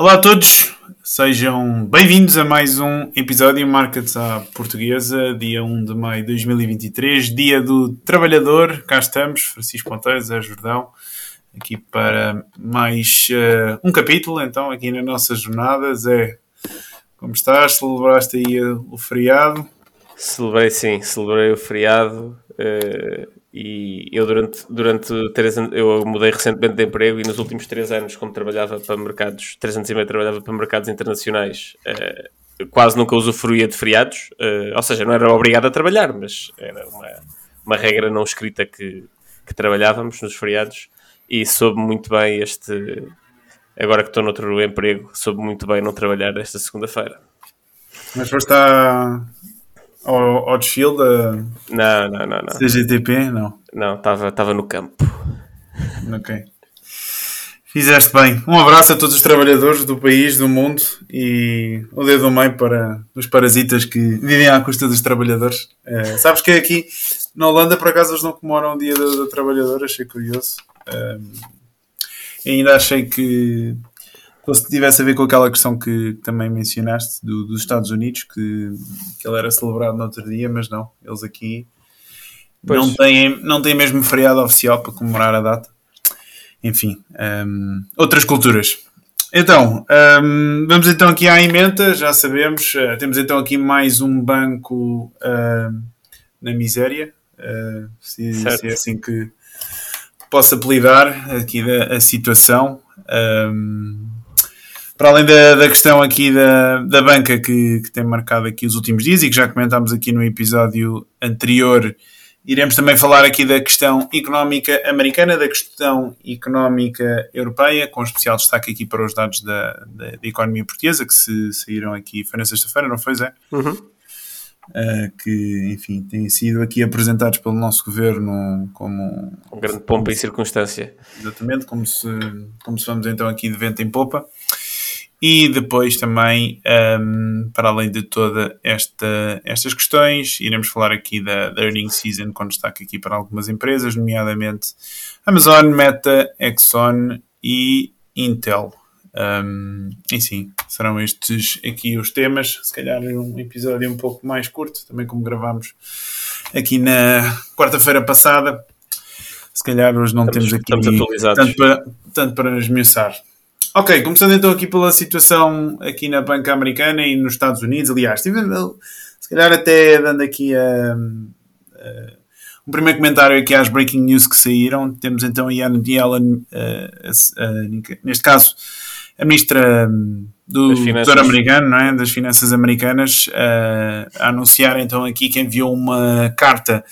Olá a todos, sejam bem-vindos a mais um episódio Markets à Portuguesa, dia 1 de maio de 2023, dia do trabalhador. Cá estamos, Francisco Ponteiros, a Jordão, aqui para mais uh, um capítulo, então, aqui na nossa jornada. Zé, como estás? Celebraste aí o feriado? Celebrei sim, celebrei o feriado uh, e eu durante, durante três anos, eu mudei recentemente de emprego e nos últimos três anos, como trabalhava para mercados, três anos e meio trabalhava para mercados internacionais, uh, quase nunca usufruía de feriados, uh, ou seja, não era obrigado a trabalhar, mas era uma, uma regra não escrita que, que trabalhávamos nos feriados e soube muito bem este, agora que estou noutro emprego, soube muito bem não trabalhar esta segunda-feira. Mas foste à, ao, da não, não, não, não. CGTP? Não. Não, estava no campo. Ok. Fizeste bem. Um abraço a todos os trabalhadores do país, do mundo e o dedo do meio para os parasitas que vivem à custa dos trabalhadores. Uh, sabes que aqui na Holanda, por acaso, eles não comemoram o dia do, do trabalhador, achei curioso. Uh, ainda achei que se tivesse a ver com aquela questão que também mencionaste do, dos Estados Unidos, que, que ele era celebrado no outro dia, mas não, eles aqui não têm, não têm mesmo feriado oficial para comemorar a data. Enfim, um, outras culturas. Então, um, vamos então aqui à emenda, já sabemos, uh, temos então aqui mais um banco uh, na miséria, uh, se, se, é assim que, posso apelidar aqui da a situação. Um, para além da, da, questão aqui da, da banca que, que, tem marcado aqui os últimos dias e que já comentámos aqui no episódio anterior, iremos também falar aqui da questão económica americana, da questão económica europeia, com especial destaque aqui para os dados da, da, da economia portuguesa, que se saíram aqui, foi na sexta-feira, não foi, Zé? Uhum uh, que, enfim, têm sido aqui apresentados pelo nosso governo como... Um grande pompa e circunstância. Exatamente, como se, como se vamos então aqui de vento em popa. E depois também, um, para além de toda esta, estas questões, iremos falar aqui da, da earning season, com destaque aqui para algumas empresas, nomeadamente Amazon, Meta, Exxon e Intel. Um, e sim, serão estes aqui os temas. Se calhar um episódio um pouco mais curto, também como gravámos aqui na quarta-feira passada. Se calhar hoje não estamos, temos aqui tanto para, tanto para esmiuçar. Ok, começando então aqui pela situação aqui na banca americana e nos Estados Unidos. Aliás, se calhar até dando aqui a, a, um primeiro comentário aqui às breaking news que saíram. Temos então a Janet Yellen, neste caso, a ministra hum, do Tesouro americano, não é? das finanças americanas, uh, a anunciar então aqui que enviou uma carta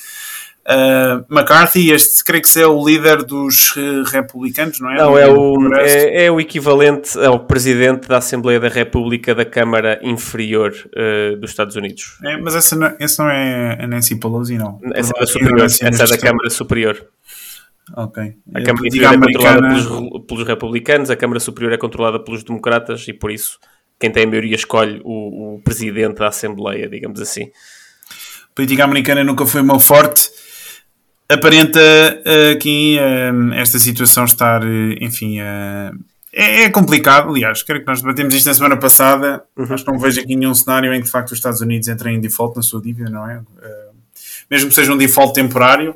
Uh, McCarthy, este creio que é o líder dos uh, republicanos, não é? Não, é o, é, é, o equivalente ao presidente da Assembleia da República da Câmara Inferior uh, dos Estados Unidos. É, mas essa não, essa não é a Nancy Pelosi, não? Essa é, da, superior, essa é da Câmara Superior. Ok. A Câmara Inferior é controlada pelos, pelos, republicanos, a Câmara Superior é controlada pelos democratas e por isso quem tem a maioria escolhe o, o presidente da Assembleia, digamos assim. A política americana nunca foi uma forte. Aparenta aqui uh, esta situação estar, uh, enfim, é, é, complicado. Aliás, quero que nós debatemos isto na semana passada. Uhum. Acho que não vejo aqui nenhum cenário em que de facto os Estados Unidos entrem em default na sua dívida, não é? mesmo que seja um default temporário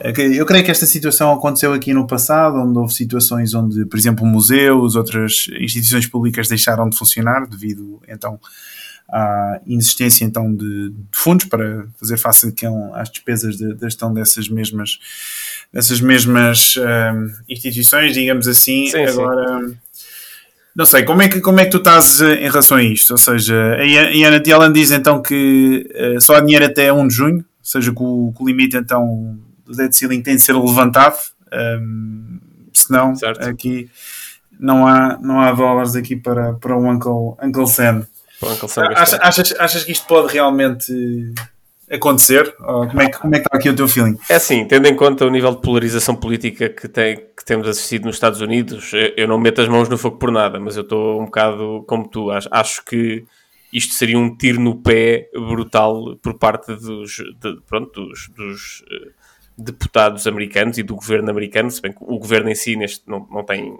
eu creio que esta situação aconteceu aqui no passado, onde houve situações onde, por exemplo, museus, outras instituições públicas deixaram de funcionar devido, então, à inexistência então de, de fundos para fazer face às despesas da de, de gestão dessas mesmas, dessas mesmas um, instituições, digamos assim. Sim, Agora, sim. não sei, como é, que, como é que tu estás eh, em relação a isto? Ou seja, a Ana Dielan diz então que uh, só há dinheiro até 1 de junho, ou seja, que o, que o limite então do dead ceiling tem de ser levantado, um, senão certo. aqui não há, não há dólares aqui para, para o Uncle, Uncle Sam. Achas, achas, achas que isto pode realmente acontecer? Ou como, é que, como é que está aqui o teu feeling? É assim, tendo em conta o nível de polarização política que, tem, que temos assistido nos Estados Unidos, eu não meto as mãos no fogo por nada, mas eu estou um bocado como tu. Acho, acho que isto seria um tiro no pé brutal por parte dos, de, pronto, dos, dos uh, deputados americanos e do governo americano, se bem que o governo em si neste, não, não, tem,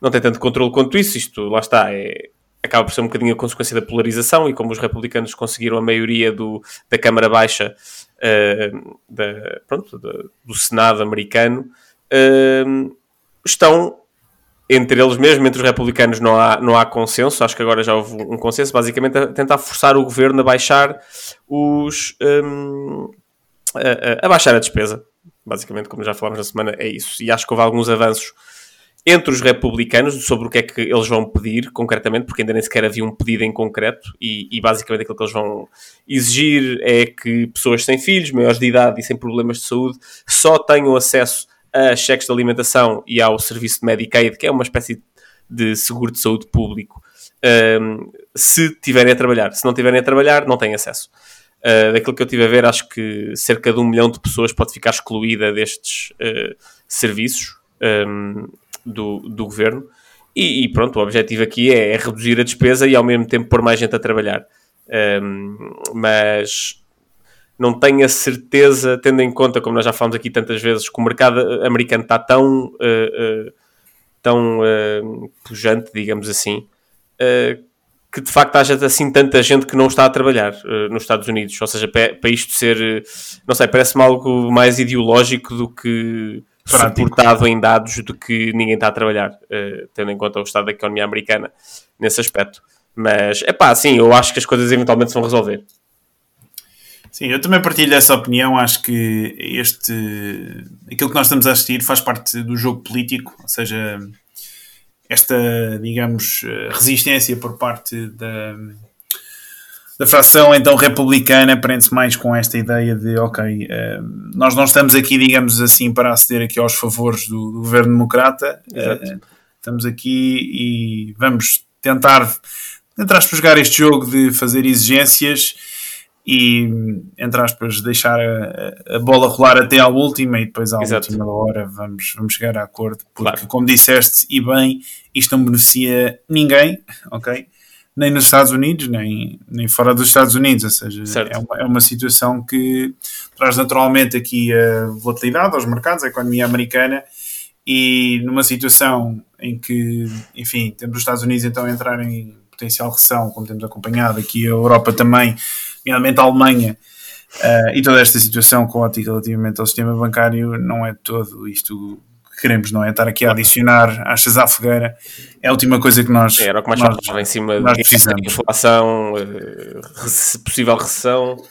não tem tanto controle quanto isso. Isto, lá está, é, acaba por ser um bocadinho a consequência da polarização e como os republicanos conseguiram a maioria do, da Câmara Baixa uh, da, pronto, da, do Senado americano, uh, estão entre eles mesmo, entre os republicanos, não há, não há consenso. Acho que agora já houve um consenso, basicamente, a tentar forçar o governo a baixar os. Um, a, a, baixar a despesa. Basicamente, como já falámos na semana, é isso. E acho que houve alguns avanços entre os republicanos sobre o que é que eles vão pedir concretamente, porque ainda nem sequer havia um pedido em concreto, e, e, basicamente aquilo que eles vão exigir é que pessoas sem filhos, maiores de idade e sem problemas de saúde só tenham acesso a cheques de alimentação e ao serviço de Medicaid, que é uma espécie de seguro de saúde público, um, se tiverem a trabalhar. Se não tiverem a trabalhar, não têm acesso. Uh, daquilo que eu tive a ver, acho que cerca de um milhão de pessoas pode ficar excluída destes uh, serviços um, do, do governo. E, e, pronto, o objetivo aqui é, é, reduzir a despesa e ao mesmo tempo pôr mais gente a trabalhar. Um, mas não tenho a certeza, tendo em conta, como nós já falamos aqui tantas vezes, que o mercado americano está tão, uh, uh, tão uh, pujante, digamos assim, que de facto haja assim tanta gente que não está a trabalhar nos Estados Unidos. Ou seja, para, para isto ser, não sei, parece-me algo mais ideológico do que Prático. suportado em dados do que ninguém está a trabalhar, tendo em conta o estado da economia americana nesse aspecto. Mas, é pá, sim, eu acho que as coisas eventualmente se vão resolver. Sim, eu também partilho dessa opinião. Acho que este, aquilo que nós estamos a assistir faz parte do jogo político, ou seja, esta, digamos, resistência por parte da, da fração então republicana prende-se mais com esta ideia de, ok, eh, nós não estamos aqui, digamos assim, para aceder aqui aos favores do, do governo democrata. Eh, estamos aqui e vamos tentar, tentar jogar este jogo de fazer exigências e, entre aspas, deixar a, a, bola rolar até à última e depois à Exato. última hora vamos, vamos chegar a acordo, porque, claro. como disseste, e bem, isto não beneficia ninguém, ok? Nem nos Estados Unidos, nem, nem fora dos Estados Unidos, ou seja, é uma, é uma situação que traz naturalmente aqui a volatilidade aos mercados, à economia americana, e numa situação em que, enfim, temos os Estados Unidos então a entrar em potencial recessão, como temos acompanhado aqui a Europa também, nomeadamente a Alemanha, uh, e toda esta situação caótica relativamente ao sistema bancário não é todo isto que queremos, não é? Estar aqui a adicionar achas à fogueira é a última coisa que nós. É, era o que mais nós, faltava em cima nós de inflação, uh, possível recessão,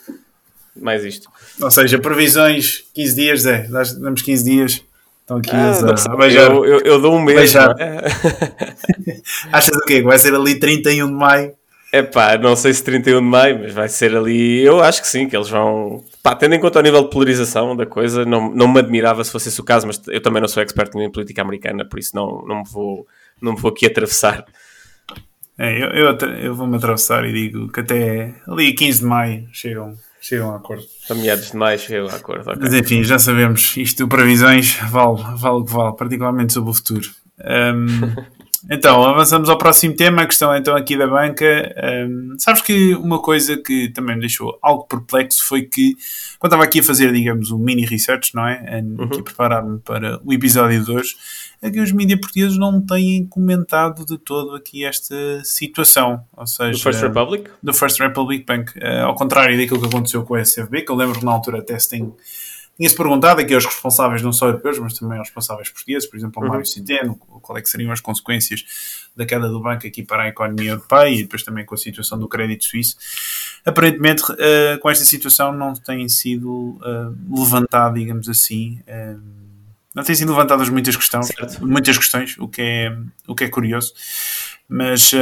mais isto. Ou seja, previsões 15 dias, é, damos 15 dias. Estão aqui ah, a, a beijar. Eu, eu, eu, dou um mês. É? Achas o quê? Vai ser ali 31 de maio? É pá, não sei se 31 de maio, mas vai ser ali. Eu acho que sim, que eles vão. Pá, tendo em conta o nível de polarização da coisa, não, não me admirava se fosse esse o caso, mas eu também não sou expert em política americana, por isso não, não, me, vou, não me vou aqui atravessar. É, eu, eu, eu vou-me atravessar e digo que até ali 15 de maio chegam, chegam a acordo. A meados de maio chegam a acordo. Okay. Mas enfim, já sabemos, isto previsões vale, vale o que vale, particularmente sobre o futuro. Um, Então, avançamos ao próximo tema, a questão então aqui da banca. Um, sabes que uma coisa que também me deixou algo perplexo foi que, quando estava aqui a fazer, digamos, um mini research, não é? Uhum. Aqui a preparar-me para o episódio de hoje, é que os mídias portugueses não têm comentado de todo aqui esta situação. Ou seja, do First Republic? Do First Republic Bank. Uh, ao contrário daquilo que aconteceu com a SFB, que eu lembro que na altura até se tem tinha-se perguntado aqui aos responsáveis, não só europeus, mas também aos responsáveis portugueses, por exemplo, ao uhum. Mário Centeno, qual é que seriam as consequências da queda do banco aqui para a economia europeia e depois também com a situação do crédito suíço. Aparentemente, uh, com esta situação não tem sido uh, levantado, digamos assim, uh, não têm sido levantadas muitas questões, certo. muitas questões, o que é, o que é curioso, mas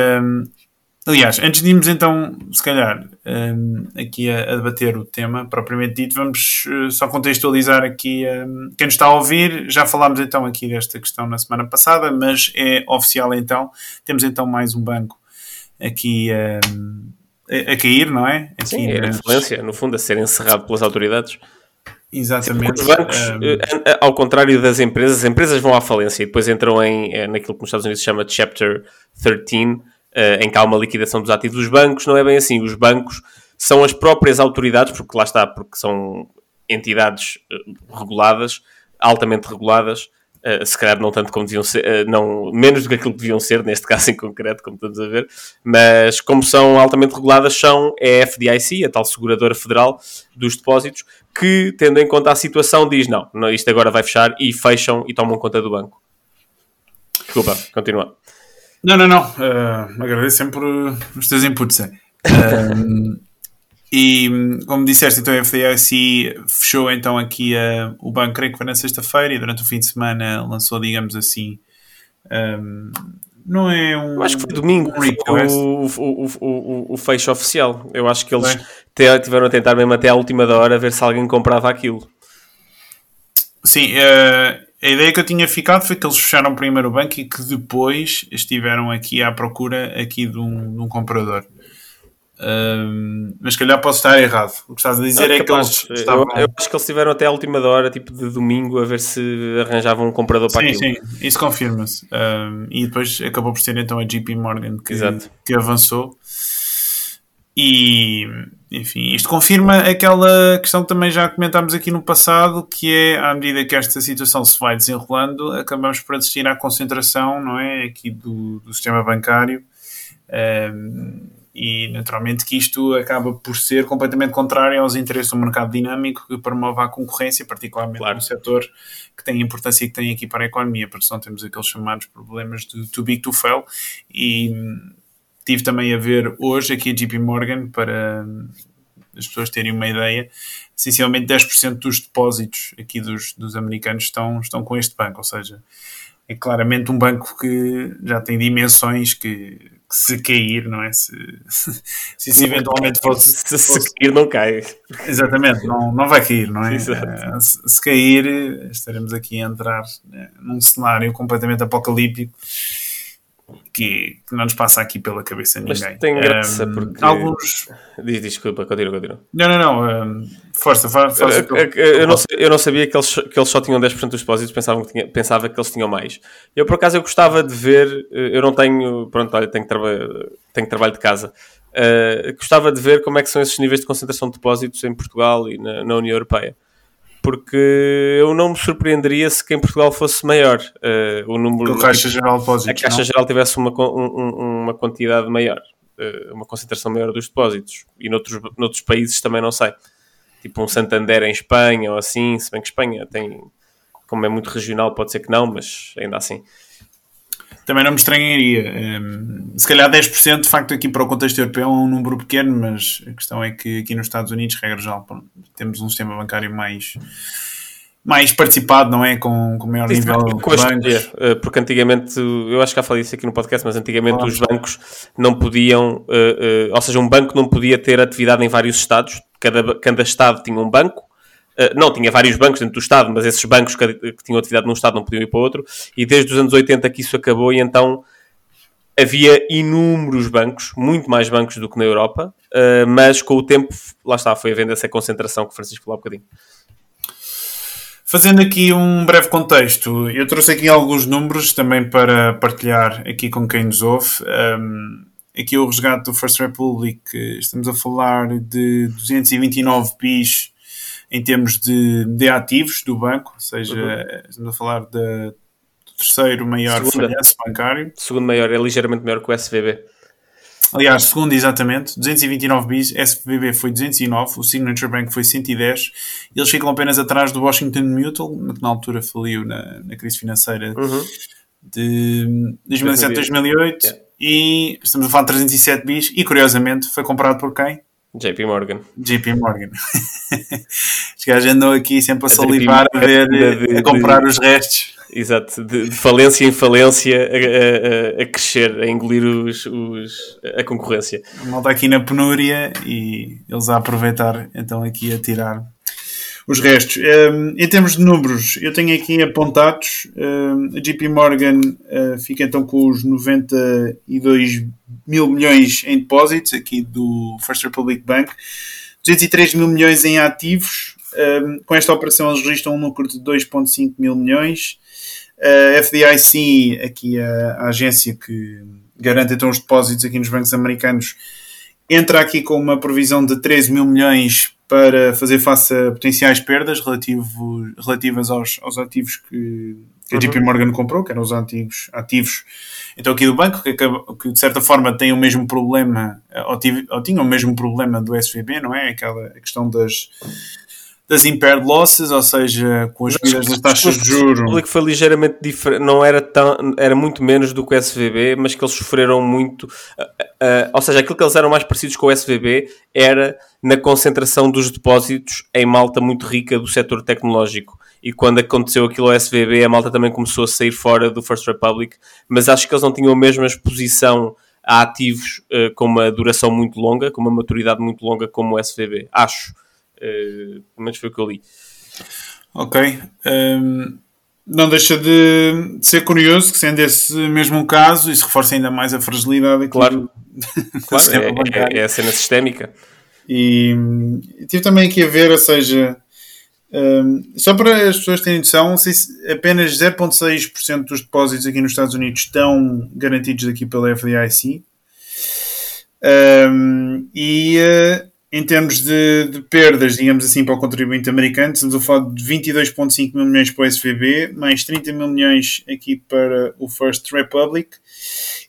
Aliás, antes de irmos então, se calhar, um, aqui a, a, debater o tema propriamente dito, vamos uh, só contextualizar aqui um, quem nos está a ouvir. Já falámos então aqui desta questão na semana passada, mas é oficial então. Temos então mais um banco aqui um, a, a cair, não é? Aqui Sim, é nas... a falência, no fundo, a ser encerrado pelas autoridades. Exatamente. Os bancos, um... ao contrário das empresas, as empresas vão à falência e depois entram em, naquilo que nos Estados Unidos se chama Chapter 13, em que há uma liquidação dos ativos dos bancos. Não é bem assim. Os bancos são as próprias autoridades, porque lá está, porque são entidades reguladas, altamente reguladas, Uh, se calhar não tanto como deviam ser, uh, não, menos do que aquilo que deviam ser, neste caso em concreto, como estamos a ver, mas como são altamente reguladas, são a FDIC, a tal seguradora federal dos depósitos, que, tendo em conta a situação, diz não, não isto agora vai fechar e fecham e tomam conta do banco. Desculpa, continua. Não, não, não. Uh, agradeço sempre os teus inputs. É. E, como disseste, então a FDIC fechou então aqui uh, o banco, creio que foi na sexta-feira, e durante o fim de semana lançou, digamos assim, um, não é um. Eu acho que foi domingo um o, o, o, o, fecho oficial. Eu acho que eles tiveram a tentar mesmo até à última da hora ver se alguém comprava aquilo. Sim, uh, a ideia que eu tinha ficado foi que eles fecharam primeiro o banco e que depois estiveram aqui à procura aqui de um, de um comprador. Um, mas calhar posso estar errado. O que estás a dizer não, é, que eles estavam... eu, eu, acho que eles estiveram até a última hora, tipo de domingo, a ver se arranjavam um comprador para sim, aquilo. Sim, isso confirma-se. Um, e depois acabou por ser então a JP Morgan que, que avançou. E, enfim, isto confirma aquela questão que também já comentámos aqui no passado, que é, à medida que esta situação se vai desenrolando, acabamos por assistir à concentração, não é, aqui do, do sistema bancário. Um, e naturalmente que isto acaba por ser completamente contrário aos interesses do mercado dinâmico que promove a concorrência, particularmente claro. no setor que tem a importância que tem aqui para a economia, porque senão temos aqueles chamados problemas de too big to fail e tive também a ver hoje aqui a JP Morgan para hum, as pessoas terem uma ideia, essencialmente 10% dos depósitos aqui dos, dos americanos estão, estão com este banco, ou seja, é claramente um banco que já tem dimensões que se cair, não é? Se, se isso eventualmente fosse. Se, se cair, não cai. Exatamente, não, não vai cair, não é? Uh, se, se, cair, estaremos aqui a entrar né, num cenário completamente apocalíptico que, não nos passa aqui pela cabeça ninguém. Mas tem graça um, porque. Alguns. Diz, desculpa, continua, continua. Não, não, não. Um, força, força. Eu, eu, eu, não, eu não sabia que eles, que eles só tinham 10% dos depósitos, pensava que, tinha, pensava que eles tinham mais. Eu, por acaso, eu gostava de ver. Eu não tenho. Pronto, olha, tenho, traba, tenho trabalho de casa. Uh, gostava de ver como é que são esses níveis de concentração de depósitos em Portugal e na, na União Europeia porque eu não me surpreenderia se que em Portugal fosse maior uh, o número. Que a Caixa Geral de Depósitos. A Caixa não? Geral tivesse uma, um, uma quantidade maior, uh, uma concentração maior dos depósitos. E noutros, noutros países também não sei. Tipo um Santander em Espanha ou assim, se bem que Espanha tem, como é muito regional, pode ser que não, mas ainda assim também não me estranharia. Um, se calhar 10% de facto aqui para o contexto europeu é um número pequeno, mas a questão é que aqui nos Estados Unidos, regra geral, temos um sistema bancário mais mais participado, não é? Com, com maior Sim, nível de bancos. Eh, porque antigamente, eu acho que já falei isso aqui no podcast, mas antigamente claro. os bancos não podiam, uh, uh, ou seja, um banco não podia ter atividade em vários estados, cada, cada estado tinha um banco, não, tinha vários bancos dentro do Estado, mas esses bancos que, que, tinham atividade num Estado não podiam ir para outro, e desde os anos 80 que isso acabou, e então havia inúmeros bancos, muito mais bancos do que na Europa, uh, mas com o tempo, lá está, foi havendo essa concentração que o Francisco falou há um bocadinho. Fazendo aqui um breve contexto, eu trouxe aqui alguns números também para partilhar aqui com quem nos ouve. Um, aqui o resgate do First Republic, estamos a falar de 229 bis em termos de, de ativos do banco, ou seja, uhum. estamos a falar de, do terceiro maior Segunda. falhanço bancário. Segundo maior, é ligeiramente maior que o SVB. Aliás, segundo exatamente, 229 bis, SVB foi 209, o Signature Bank foi 110, eles ficam apenas atrás do Washington Mutual, que na altura faliu na, na crise financeira uhum. de 2007-2008, yeah. e estamos a falar de 307 bis, e curiosamente foi comprado por quem? JP Morgan. JP Morgan. Os gajos andam aqui sempre a salivar a ver, de, a comprar de, os restos. Exato, de, de, falência em falência a, a, a crescer, a engolir os, os, a concorrência. A malta aqui na penúria e eles a aproveitar então aqui a tirar os restos. Um, em termos de números, eu tenho aqui apontados. Um, a JP Morgan uh, fica então com os 92 mil milhões em depósitos, aqui do First Republic Bank, 203 mil milhões em ativos. Um, com esta operação, eles registram um lucro de 2,5 mil milhões. A FDIC, aqui a, a agência que garante então os depósitos aqui nos bancos americanos, entra aqui com uma provisão de 13 mil milhões para fazer face a potenciais perdas relativo, relativas aos, aos ativos que, a JP uhum. Morgan comprou, que eram os antigos ativos então aqui do banco, que, que de certa forma tem o mesmo problema, ou, tive, ou tinha o mesmo problema do SVB, não é? Aquela questão das das impaired losses, ou seja, com as subidas das taxas de juros. O público foi ligeiramente diferente, não era tão, era muito menos do que o SVB, mas que eles sofreram muito, uh, uh, ou seja, aquilo que eles eram mais parecidos com o SVB era na concentração dos depósitos em malta muito rica do setor tecnológico. E quando aconteceu aquilo ao SVB, a malta também começou a sair fora do First Republic, mas acho que eles não tinham a mesma exposição a ativos uh, com uma duração muito longa, com uma maturidade muito longa como o SVB. Acho. Uh, pelo menos foi o que eu li. Ok. Um, ehm, não deixa de, de, ser curioso que, sendo esse mesmo um caso, isso reforça ainda mais a fragilidade claro. do, claro, é, é, é, a cena sistémica. E tive também aqui a ver, ou seja, um, ehm, só para as pessoas terem noção, apenas 0,6% dos depósitos aqui nos Estados Unidos estão garantidos aqui pela FDIC. Um, ehm, e uh, em termos de, de, perdas, digamos assim, para o contribuinte americano, estamos a falar de 22,5 mil milhões para o SVB, mais 30 mil milhões aqui para o First Republic,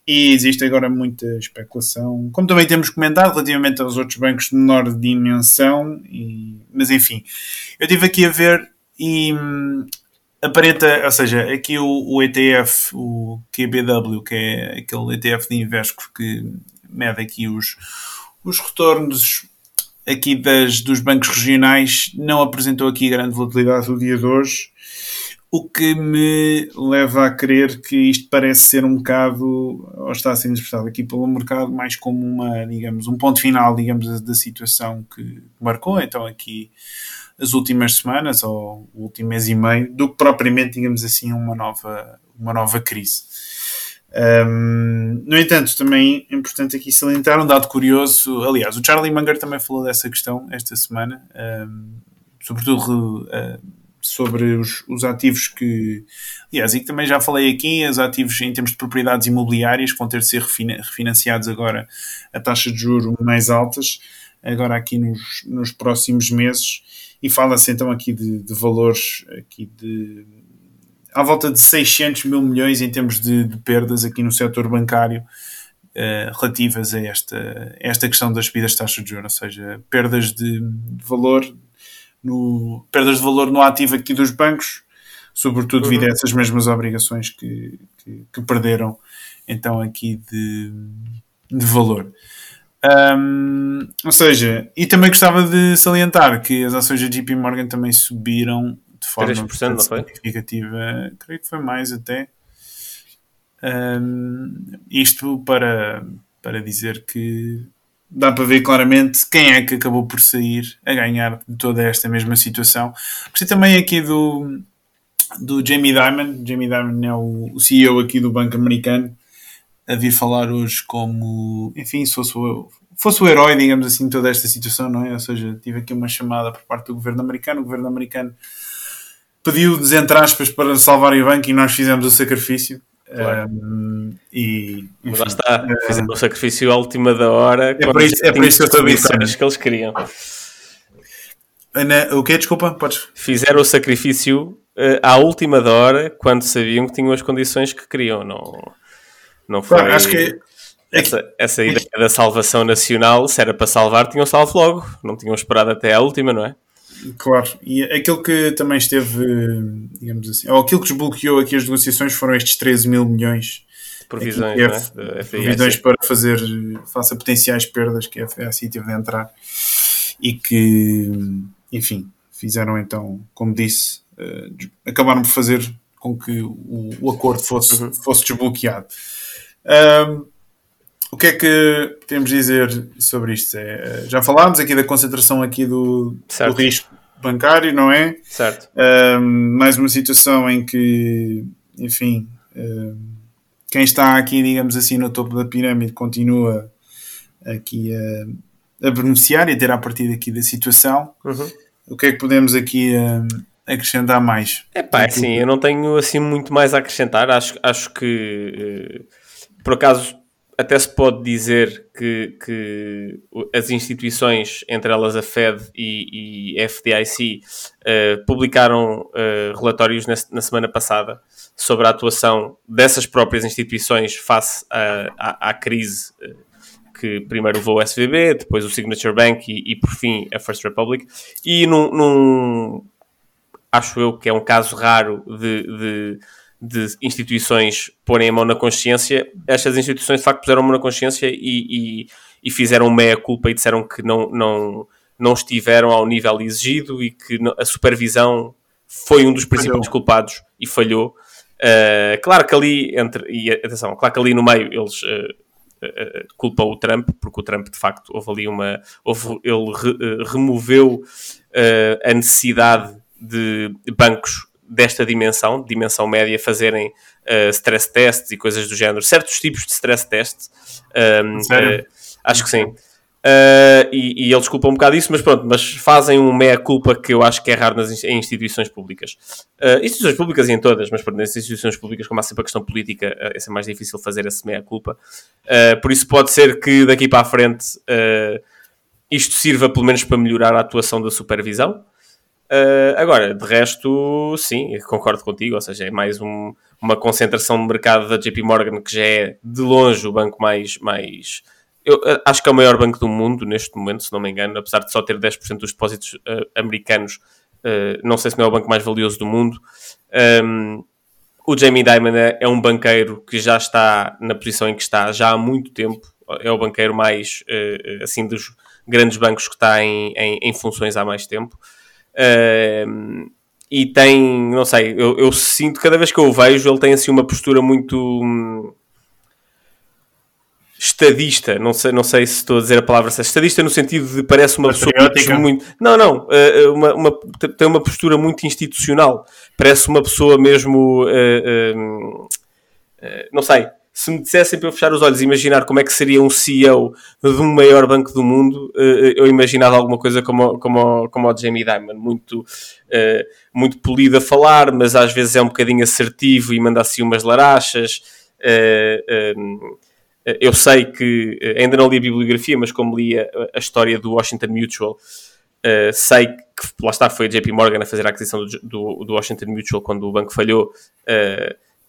e existe agora muita especulação, como também temos comentado, relativamente aos outros bancos de menor dimensão, e, mas enfim, eu estive aqui a ver e hum, aparenta, ou seja, aqui o, o, ETF, o QBW, que é aquele ETF de Invesco que mede aqui os, os retornos aqui das, dos bancos regionais não apresentou aqui grande volatilidade no dia de hoje, o que me leva a crer que isto parece ser um bocado, ou está a ser interpretado aqui pelo mercado, mais como uma, digamos, um ponto final, digamos, da situação que marcou, então aqui as últimas semanas, ou o último mês e meio, do que propriamente, digamos assim, uma nova, uma nova crise. Um, no entanto, também é importante aqui salientar um dado curioso. Aliás, o Charlie Munger também falou dessa questão esta semana, um, sobretudo uh, sobre os, os, ativos que. Aliás, e que também já falei aqui, os ativos em termos de propriedades imobiliárias que vão ter de ser refinanciados agora a taxas de juros mais altas, agora aqui nos, nos próximos meses. E fala-se então aqui de, de valores aqui de à volta de 600 mil milhões em termos de, de perdas aqui no setor bancário uh, relativas a esta, esta questão das subidas de taxa de juros, ou seja, perdas de, de, valor no, perdas de valor no ativo aqui dos bancos, sobretudo devido uhum. a essas mesmas obrigações que, que, que perderam então aqui de, de valor. Um, ou seja, e também gostava de salientar que as ações da JP Morgan também subiram forma 3%, não foi? significativa, creio que foi mais até. Um, isto para, para dizer que dá para ver claramente quem é que acabou por sair a ganhar de toda esta mesma situação. Gostei também aqui do, do Jamie Dimon. Jamie Dimon é o, o CEO aqui do Banco Americano a vir falar hoje como, enfim, se fosse o, fosse o herói, digamos assim, de toda esta situação, não é? Ou seja, tive aqui uma chamada por parte do governo americano. O governo americano pediu-nos, entre aspas, para salvar o banco e nós fizemos o sacrifício. Claro. Um, e, enfim, lá está, fizemos o sacrifício à última da hora. É para isso, é para isso que eu estou a dizer. que eles queriam. o que Desculpa, podes. Fizeram o sacrifício uh, à última da hora, quando sabiam que tinham as condições que queriam. Não, não foi. Claro, acho que é- essa, essa ideia da salvação nacional, se era para salvar, tinham salvo logo. Não tinham esperado até à última, não é? Claro, e aquilo que também esteve, digamos assim, ou aquilo que desbloqueou aqui as negociações foram estes 13 mil milhões de provisões, é, provisões para fazer face a potenciais perdas que a FDIC teve de entrar e que, enfim, fizeram então, como disse, uh, acabaram por fazer com que o, o acordo fosse, uhum. fosse desbloqueado. Um, o que é que temos de dizer sobre isto? É, já falámos aqui da concentração aqui do, do risco bancário, não é? Certo. Um, mais uma situação em que, enfim, um, quem está aqui, digamos assim, no topo da pirâmide continua aqui a, a beneficiar e a ter a partir daqui da situação. Uhum. O que é que podemos aqui um, acrescentar mais? É pá, assim, eu não tenho assim muito mais a acrescentar. Acho, acho que, por acaso, até se pode dizer que, que, as instituições, entre elas a Fed e, a FDIC, uh, publicaram uh, relatórios na, na, semana passada sobre a atuação dessas próprias instituições face à, à crise uh, que primeiro levou o SVB, depois o Signature Bank e, e por fim a First Republic. E num, num, acho eu que é um caso raro de, de de instituições porem a mão na consciência, estas instituições de facto puseram a mão na consciência e, e, e fizeram meia-culpa e disseram que não, não, não estiveram ao nível exigido e que a supervisão foi um dos principais falhou. culpados e falhou. Uh, claro que ali, entre, e atenção, claro que ali no meio eles uh, uh, culpam o Trump, porque o Trump de facto houve ali uma. Houve, ele re, removeu a necessidade de bancos desta dimensão, dimensão média, fazerem uh, stress tests e coisas do género, certos tipos de stress tests. Um, uh, acho que sim. Uh, e, e eles culpam um bocado isso, mas pronto, mas fazem um meia-culpa que eu acho que é raro nas em instituições públicas. Uh, instituições públicas e em todas, mas pronto, nas instituições públicas, como há sempre a questão política, uh, é mais difícil fazer esse meia-culpa. Uh, por isso pode ser que daqui para a frente isto sirva pelo menos para melhorar a atuação da supervisão. Uh, agora, de resto, sim, concordo contigo, ou seja, é mais um, uma concentração de mercado da JP Morgan que já é de longe o banco mais. mais eu uh, acho que é o maior banco do mundo neste momento, se não me engano, apesar de só ter 10% dos depósitos uh, americanos, não sei se não é o banco mais valioso do mundo. Um, o Jamie Dimon é, é, um banqueiro que já está na posição em que está já há muito tempo, é o banqueiro mais assim dos grandes bancos que está em, em, em funções há mais tempo. Uh, e tem, não sei, eu, eu, sinto cada vez que eu o vejo, ele tem assim uma postura muito hum, estadista. Não sei, não sei se estou a dizer a palavra certa. Estadista no sentido de parece uma pessoa muito. Não, não, uh, uma, uma, tem uma postura muito institucional. Parece uma pessoa mesmo. Uh, não sei se me dissessem para eu fechar os olhos e imaginar como é que seria um CEO de um maior banco do mundo, eh, eu imaginava alguma coisa como, como, como o Jamie Dimon, muito, eh, muito polido a falar, mas às vezes é um bocadinho assertivo e manda assim umas larachas. Eh, eu sei que ainda não li a bibliografia, mas como li a, a história do Washington Mutual, sei que lá está, foi a JP Morgan a fazer a aquisição do, do, do Washington Mutual quando o banco falhou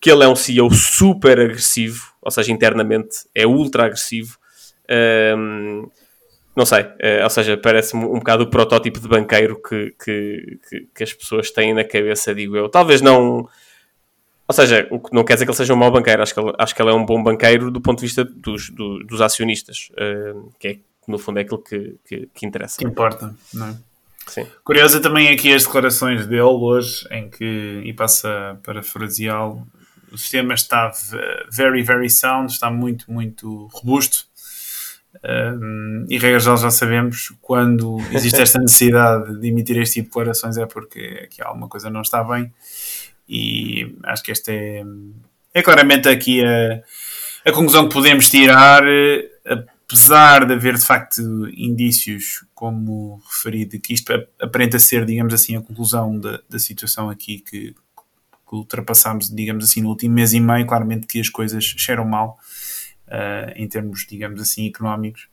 que ele é um CEO super agressivo, ou seja, internamente é ultra agressivo. Um, não sei, uh, ou seja, parece-me um bocado o protótipo de banqueiro que, que, que, que, as pessoas têm na cabeça, digo eu. Talvez não. Ou seja, o que não quer dizer que ele seja um mau banqueiro, acho que ele, acho que ele é um bom banqueiro do ponto de vista dos, do, dos acionistas, uh, que é, no fundo é aquilo que, que, que interessa. Que importa, não é? Sim. Curiosa também aqui as declarações dele hoje, em que, e passa para fraseá-lo, o sistema está very, very sound, está muito, muito robusto. Um, e regra já sabemos quando existe esta necessidade de emitir este tipo de declarações é porque aqui alguma coisa não está bem e acho que esta é, é claramente aqui a, a conclusão que podemos tirar apesar de haver de facto indícios como referido que isto aparenta ser digamos assim a conclusão da, da situação aqui que que ultrapassámos, digamos assim, no último mês e meio, claramente que as coisas cheiram mal uh, em termos, digamos assim, económicos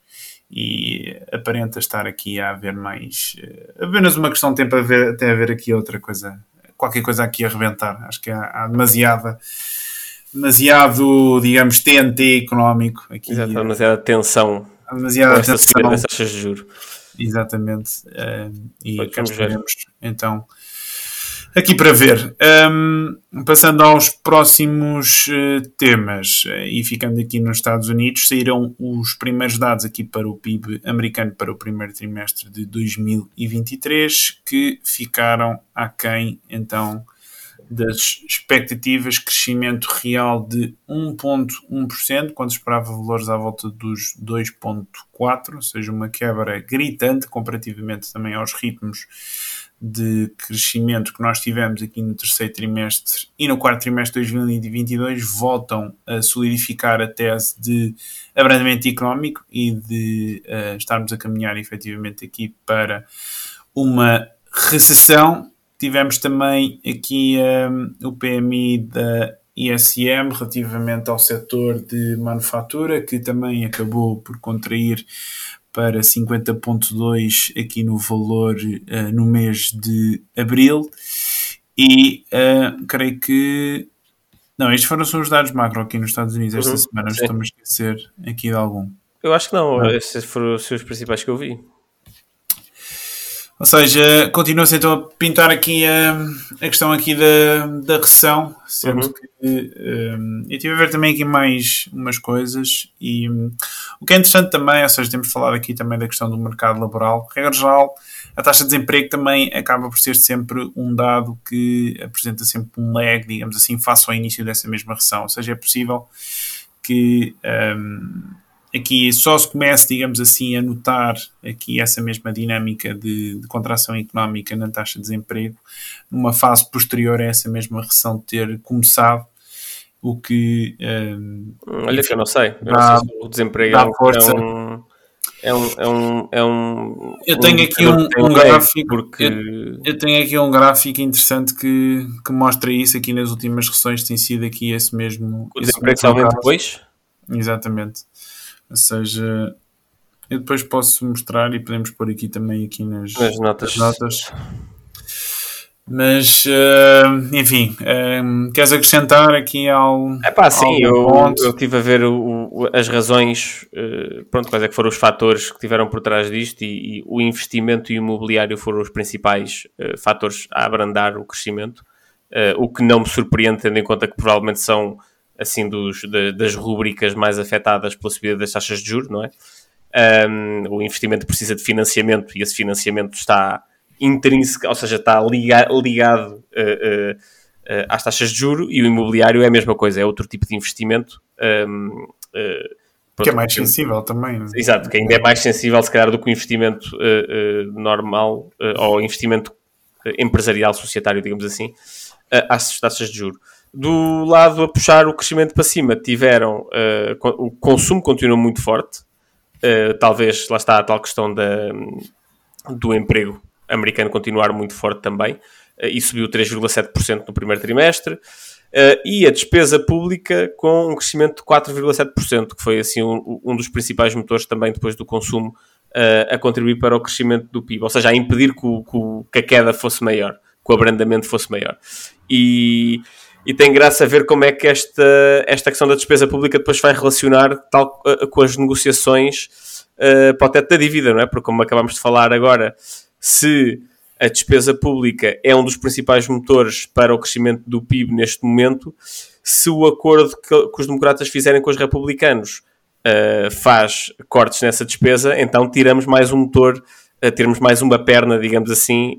e aparenta estar aqui a haver mais uh, apenas uma questão de tempo a ver, até haver aqui outra coisa, qualquer coisa aqui a rebentar. Acho que há, há demasiada demasiado, digamos, TNT económico aqui. Exato, demasiada tensão. Há demasiada tensão. taxas de juros. Exatamente. Uh, e cá estaremos, então, aqui para ver. Um, passando aos próximos uh, temas uh, e ficando aqui nos Estados Unidos, saíram os primeiros dados aqui para o PIB americano para o primeiro trimestre de 2023 que ficaram aquém então das expectativas, crescimento real de 1,1%, quando esperava valores à volta dos 2,4%, ou seja, uma quebra gritante comparativamente também aos ritmos de crescimento que nós tivemos aqui no terceiro trimestre e no quarto trimestre de 2022 voltam a solidificar a tese de abrandamento económico e de uh, estarmos a caminhar efetivamente aqui para uma recessão. Tivemos também aqui um, o PMI da ISM relativamente ao setor de manufatura, que também acabou por contrair para 50.2 aqui no valor uh, no mês de abril. E uh, creio que. Não, estes foram só os dados macro aqui nos Estados Unidos esta uhum, semana. Estamos a esquecer aqui de algum. Eu acho que não, não. esses foram os seus principais que eu vi. Ou seja, continua-se então a pintar aqui a, a questão aqui da, da recessão, sendo uhum. que um, eu tive a ver também aqui mais umas coisas e um, o que é interessante também, ou seja, temos falado aqui também da questão do mercado laboral. Regra geral, a taxa de desemprego também acaba por ser sempre um dado que apresenta sempre um lag, digamos assim, face ao início dessa mesma recessão. Ou seja, é possível que um, aqui só se começa, digamos assim, a notar aqui essa mesma dinâmica de, de, contração económica na taxa de desemprego. Numa fase posterior a essa mesma recessão ter começado, o que... Um, Olha que eu não sei, eu dá, não sei se o desemprego é um, é um, é um, é um, Eu tenho aqui um, um gráfico porque... eu, eu, tenho aqui um gráfico interessante que, que mostra isso. Aqui nas últimas recessões tem sido aqui esse mesmo... O desemprego está depois? Exatamente. Ou seja, eu depois posso mostrar e podemos pôr aqui também aqui nas, nas notas. notas. Mas, uh, enfim, uh, queres acrescentar aqui ao. É pá, sim, eu, eu estive a ver o, o, as razões, uh, pronto, quais é que foram os fatores que tiveram por trás disto e, e o investimento e o imobiliário foram os principais fatores a abrandar o crescimento, o que não me surpreende, tendo em conta que provavelmente são assim dos, de, das rubricas mais afetadas pela subida das taxas de juros, não é? Um, o investimento precisa de financiamento e esse financiamento está intrínseco, ou seja, está liga, ligado uh, uh, uh, às taxas de juro e o imobiliário é a mesma coisa, é outro tipo de investimento. Um, que é mais sensível também. Né? Exato, que ainda é mais sensível, se calhar, do que o investimento normal ou investimento empresarial, societário, digamos assim, às taxas de juro do lado a puxar o crescimento para cima, tiveram uh, o consumo continua muito forte, uh, talvez lá está a tal questão da, do emprego americano continuar muito forte também, uh, e subiu 3,7% no primeiro trimestre, e a despesa pública com um crescimento de 4,7%, que foi assim um, um, dos principais motores também depois do consumo a contribuir para o crescimento do PIB, ou seja, a impedir que, o, que a queda fosse maior, que o abrandamento fosse maior. E e tem graça a ver como é que esta, esta questão da despesa pública depois vai relacionar tal, uh, com as negociações uh, para o teto da dívida, não é? Porque, como acabamos de falar agora, se a despesa pública é um dos principais motores para o crescimento do PIB neste momento, se o acordo que, que os democratas fizerem com os republicanos uh, faz cortes nessa despesa, então tiramos mais um motor, uh, termos mais uma perna, digamos assim,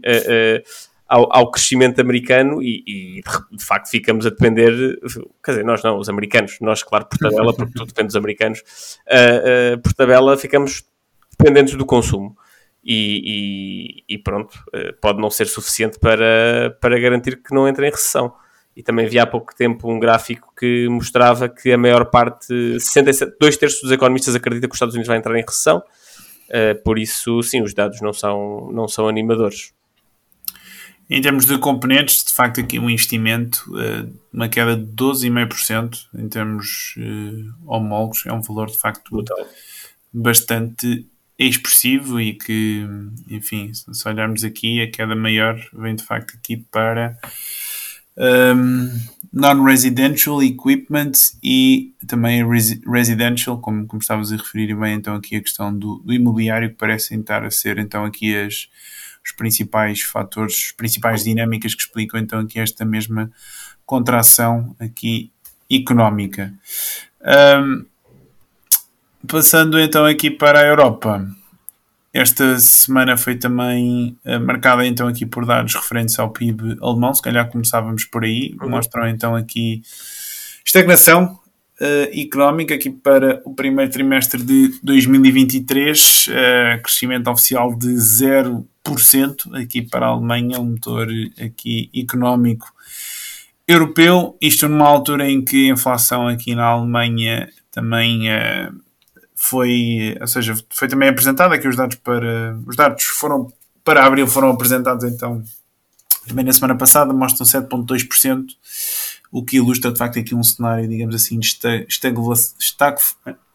ao, ao crescimento americano e, e, de facto ficamos a depender, quer dizer, nós não, os americanos, nós, claro, por tabela, porque tudo depende dos americanos, uh, uh, por tabela ficamos dependentes do consumo. E, e, e pronto, uh, pode não ser suficiente para, para garantir que não entre em recessão. E também vi há pouco tempo um gráfico que mostrava que a maior parte, 67, dois terços dos economistas acreditam que os Estados Unidos vai entrar em recessão. Por isso, sim, os dados não são, não são animadores. Em termos de componentes, de facto, aqui um investimento, uh, uma queda de 12,5% em termos uh, homólogos, é um valor de facto Brutal. bastante expressivo e que, enfim, se olharmos aqui, a queda maior vem de facto aqui para um, ehm, non-residential equipment e também res residential, como, como estavas a referir bem, então aqui a questão do, do imobiliário que parecem estar a ser então aqui as os principais fatores, as principais dinâmicas que explicam então aqui esta mesma contração aqui económica. Um, passando então aqui para a Europa. esta semana foi também uh, marcada então aqui por dados referentes ao PIB alemão, se calhar começávamos por aí, uhum. mostram então aqui estagnação uh, económica aqui para o primeiro trimestre de 2023, uh, crescimento oficial de 0% aqui para a Alemanha, um motor aqui económico europeu, isto numa altura em que a inflação aqui na Alemanha também uh, foi, ou seja, foi também apresentada que os dados para os dados foram para abril foram apresentados então também na semana passada mostram 7.2%, o que ilustra de facto aqui um cenário, digamos assim, de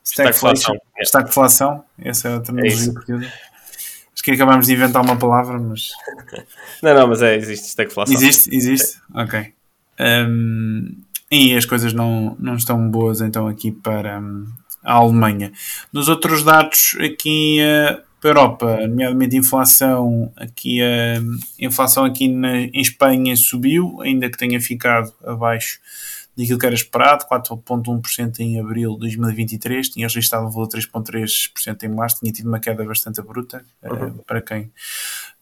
estagflação. Estagflação, essa é a terminologia é portuguesa. Que acabámos de inventar uma palavra, mas. Não, não, mas é, existe estagflação. Existe, existe, é. ok. Um, e as coisas não, não estão boas então aqui para um, a Alemanha. Nos outros dados aqui uh, para a Europa, nomeadamente inflação, aqui a inflação aqui na, em Espanha subiu, ainda que tenha ficado abaixo daquilo que era esperado, 4.1% em abril de 2023, tinha registrado um valor de 3.3% em março, tinha tido uma queda bastante bruta, eh, uhum. uh, para quem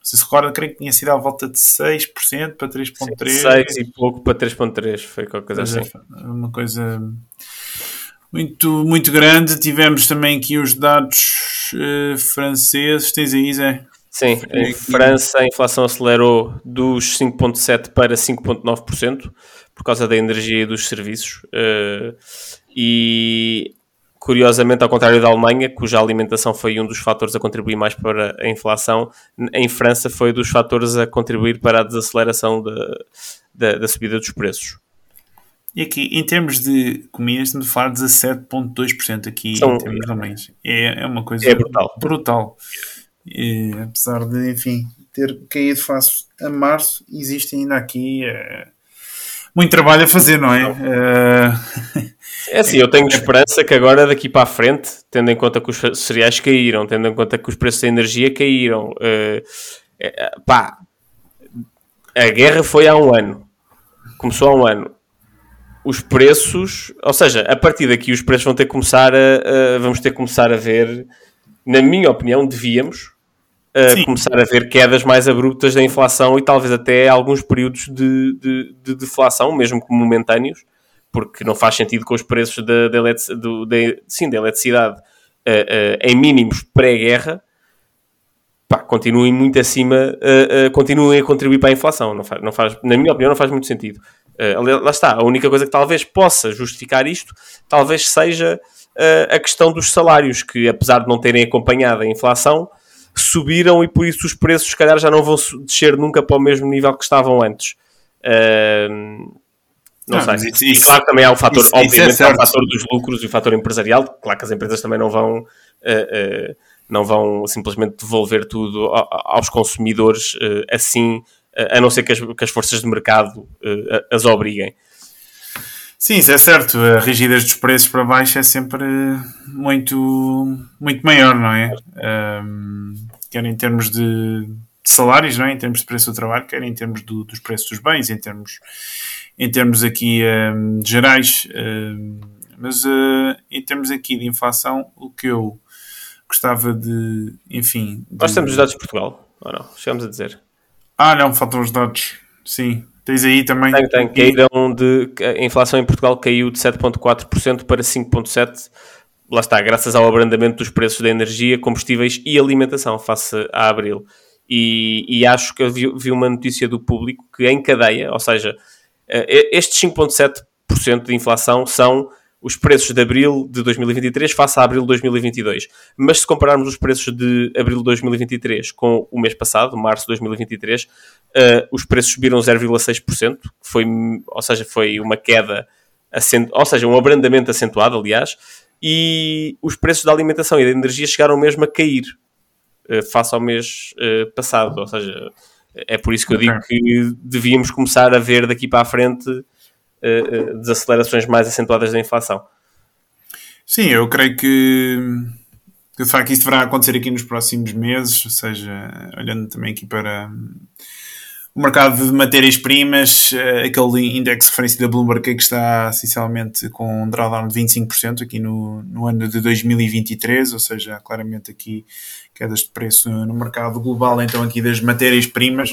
se recorda, creio que tinha sido à volta de 6% para 3,3%. 6 e pouco para 3,3%, foi qualquer coisa é, assim. Uma coisa muito, muito grande. Tivemos também aqui os dados uh, franceses. Tens aí, Zé? Sim, em França a inflação acelerou dos 5,7% para 5,9% por causa da energia e dos serviços. Uh, e Curiosamente, ao contrário da Alemanha, cuja alimentação foi um dos fatores a contribuir mais para a inflação, em França foi dos fatores a contribuir para a desaceleração da, da, da subida dos preços. E aqui, em termos de comidas, estamos a falar de 17,2% aqui São, em termos de. É, é uma coisa é brutal. brutal. E, apesar de, enfim, ter caído face a março, existe ainda aqui uh, muito trabalho a fazer, não é? Uh... É assim, eu tenho esperança que agora daqui para a frente, tendo em conta que os cereais caíram, tendo em conta que os preços da energia caíram, uh, pá, a guerra foi há um ano, começou há um ano. Os preços, ou seja, a partir daqui os preços vão ter que começar a, a vamos ter que começar a ver, na minha opinião, devíamos uh, começar a ver quedas mais abruptas da inflação e talvez até alguns períodos de, de, de deflação, mesmo que momentâneos, porque não faz sentido com os preços da, da, do, da, sim, da eletricidade uh, uh, em mínimos pré-guerra, continuem muito acima, uh, continuem a contribuir para a inflação. Não faz, não faz, na minha opinião, não faz muito sentido. lá está, a única coisa que talvez possa justificar isto, talvez seja a questão dos salários, que apesar de não terem acompanhado a inflação, subiram e por isso os preços, se calhar, já não vão descer nunca para o mesmo nível que estavam antes. Uh, não, não sei. Isso, e claro que também há o fator, isso, obviamente, isso é há o fator dos lucros e o fator empresarial. Claro que as empresas também não vão, uh, uh, não vão simplesmente devolver tudo aos consumidores assim, a não ser que as, que as forças de mercado as obriguem. Sim, isso é certo. A rigidez dos preços para baixo é sempre muito, muito maior, não é? Um, quer em termos de, salários, não é? em termos de preço do trabalho, quer em termos do, dos preços dos bens, em termos em termos aqui um, gerais, um, mas uh, em termos aqui de inflação, o que eu gostava de, enfim... De... Nós temos os dados de Portugal, ou não? Chegamos a dizer. Ah, não, faltam os dados, sim. Tens aí também... Tem, tem. Caíram de... A inflação em Portugal caiu de 7.4% para 5.7%. Lá está, graças ao abrandamento dos preços da energia, combustíveis e alimentação face a abril. E, e acho que vi, vi uma notícia do público que em cadeia, ou seja, eh, estes 5,7% de inflação são os preços de abril de 2023 face a abril de 2022. Mas se compararmos os preços de abril de 2023 com o mês passado, março de 2023, uh, eh, os preços subiram 0,6%, foi, ou seja, foi uma queda, ou seja, um abrandamento acentuado, aliás, e os preços da alimentação e da energia chegaram mesmo a cair uh, face ao mês uh, passado, ou seja, é por isso que eu digo que devíamos começar a ver daqui para a frente desacelerações mais acentuadas da inflação. Sim, eu creio que, de facto isso deverá acontecer aqui nos próximos meses, ou seja, olhando também aqui para o mercado de matérias-primas, uh, aquele índice de referência da Bloomberg que está essencialmente com um drawdown de 25% aqui no, no ano de 2023, ou seja, claramente aqui quedas de preço no mercado global, então aqui das matérias-primas.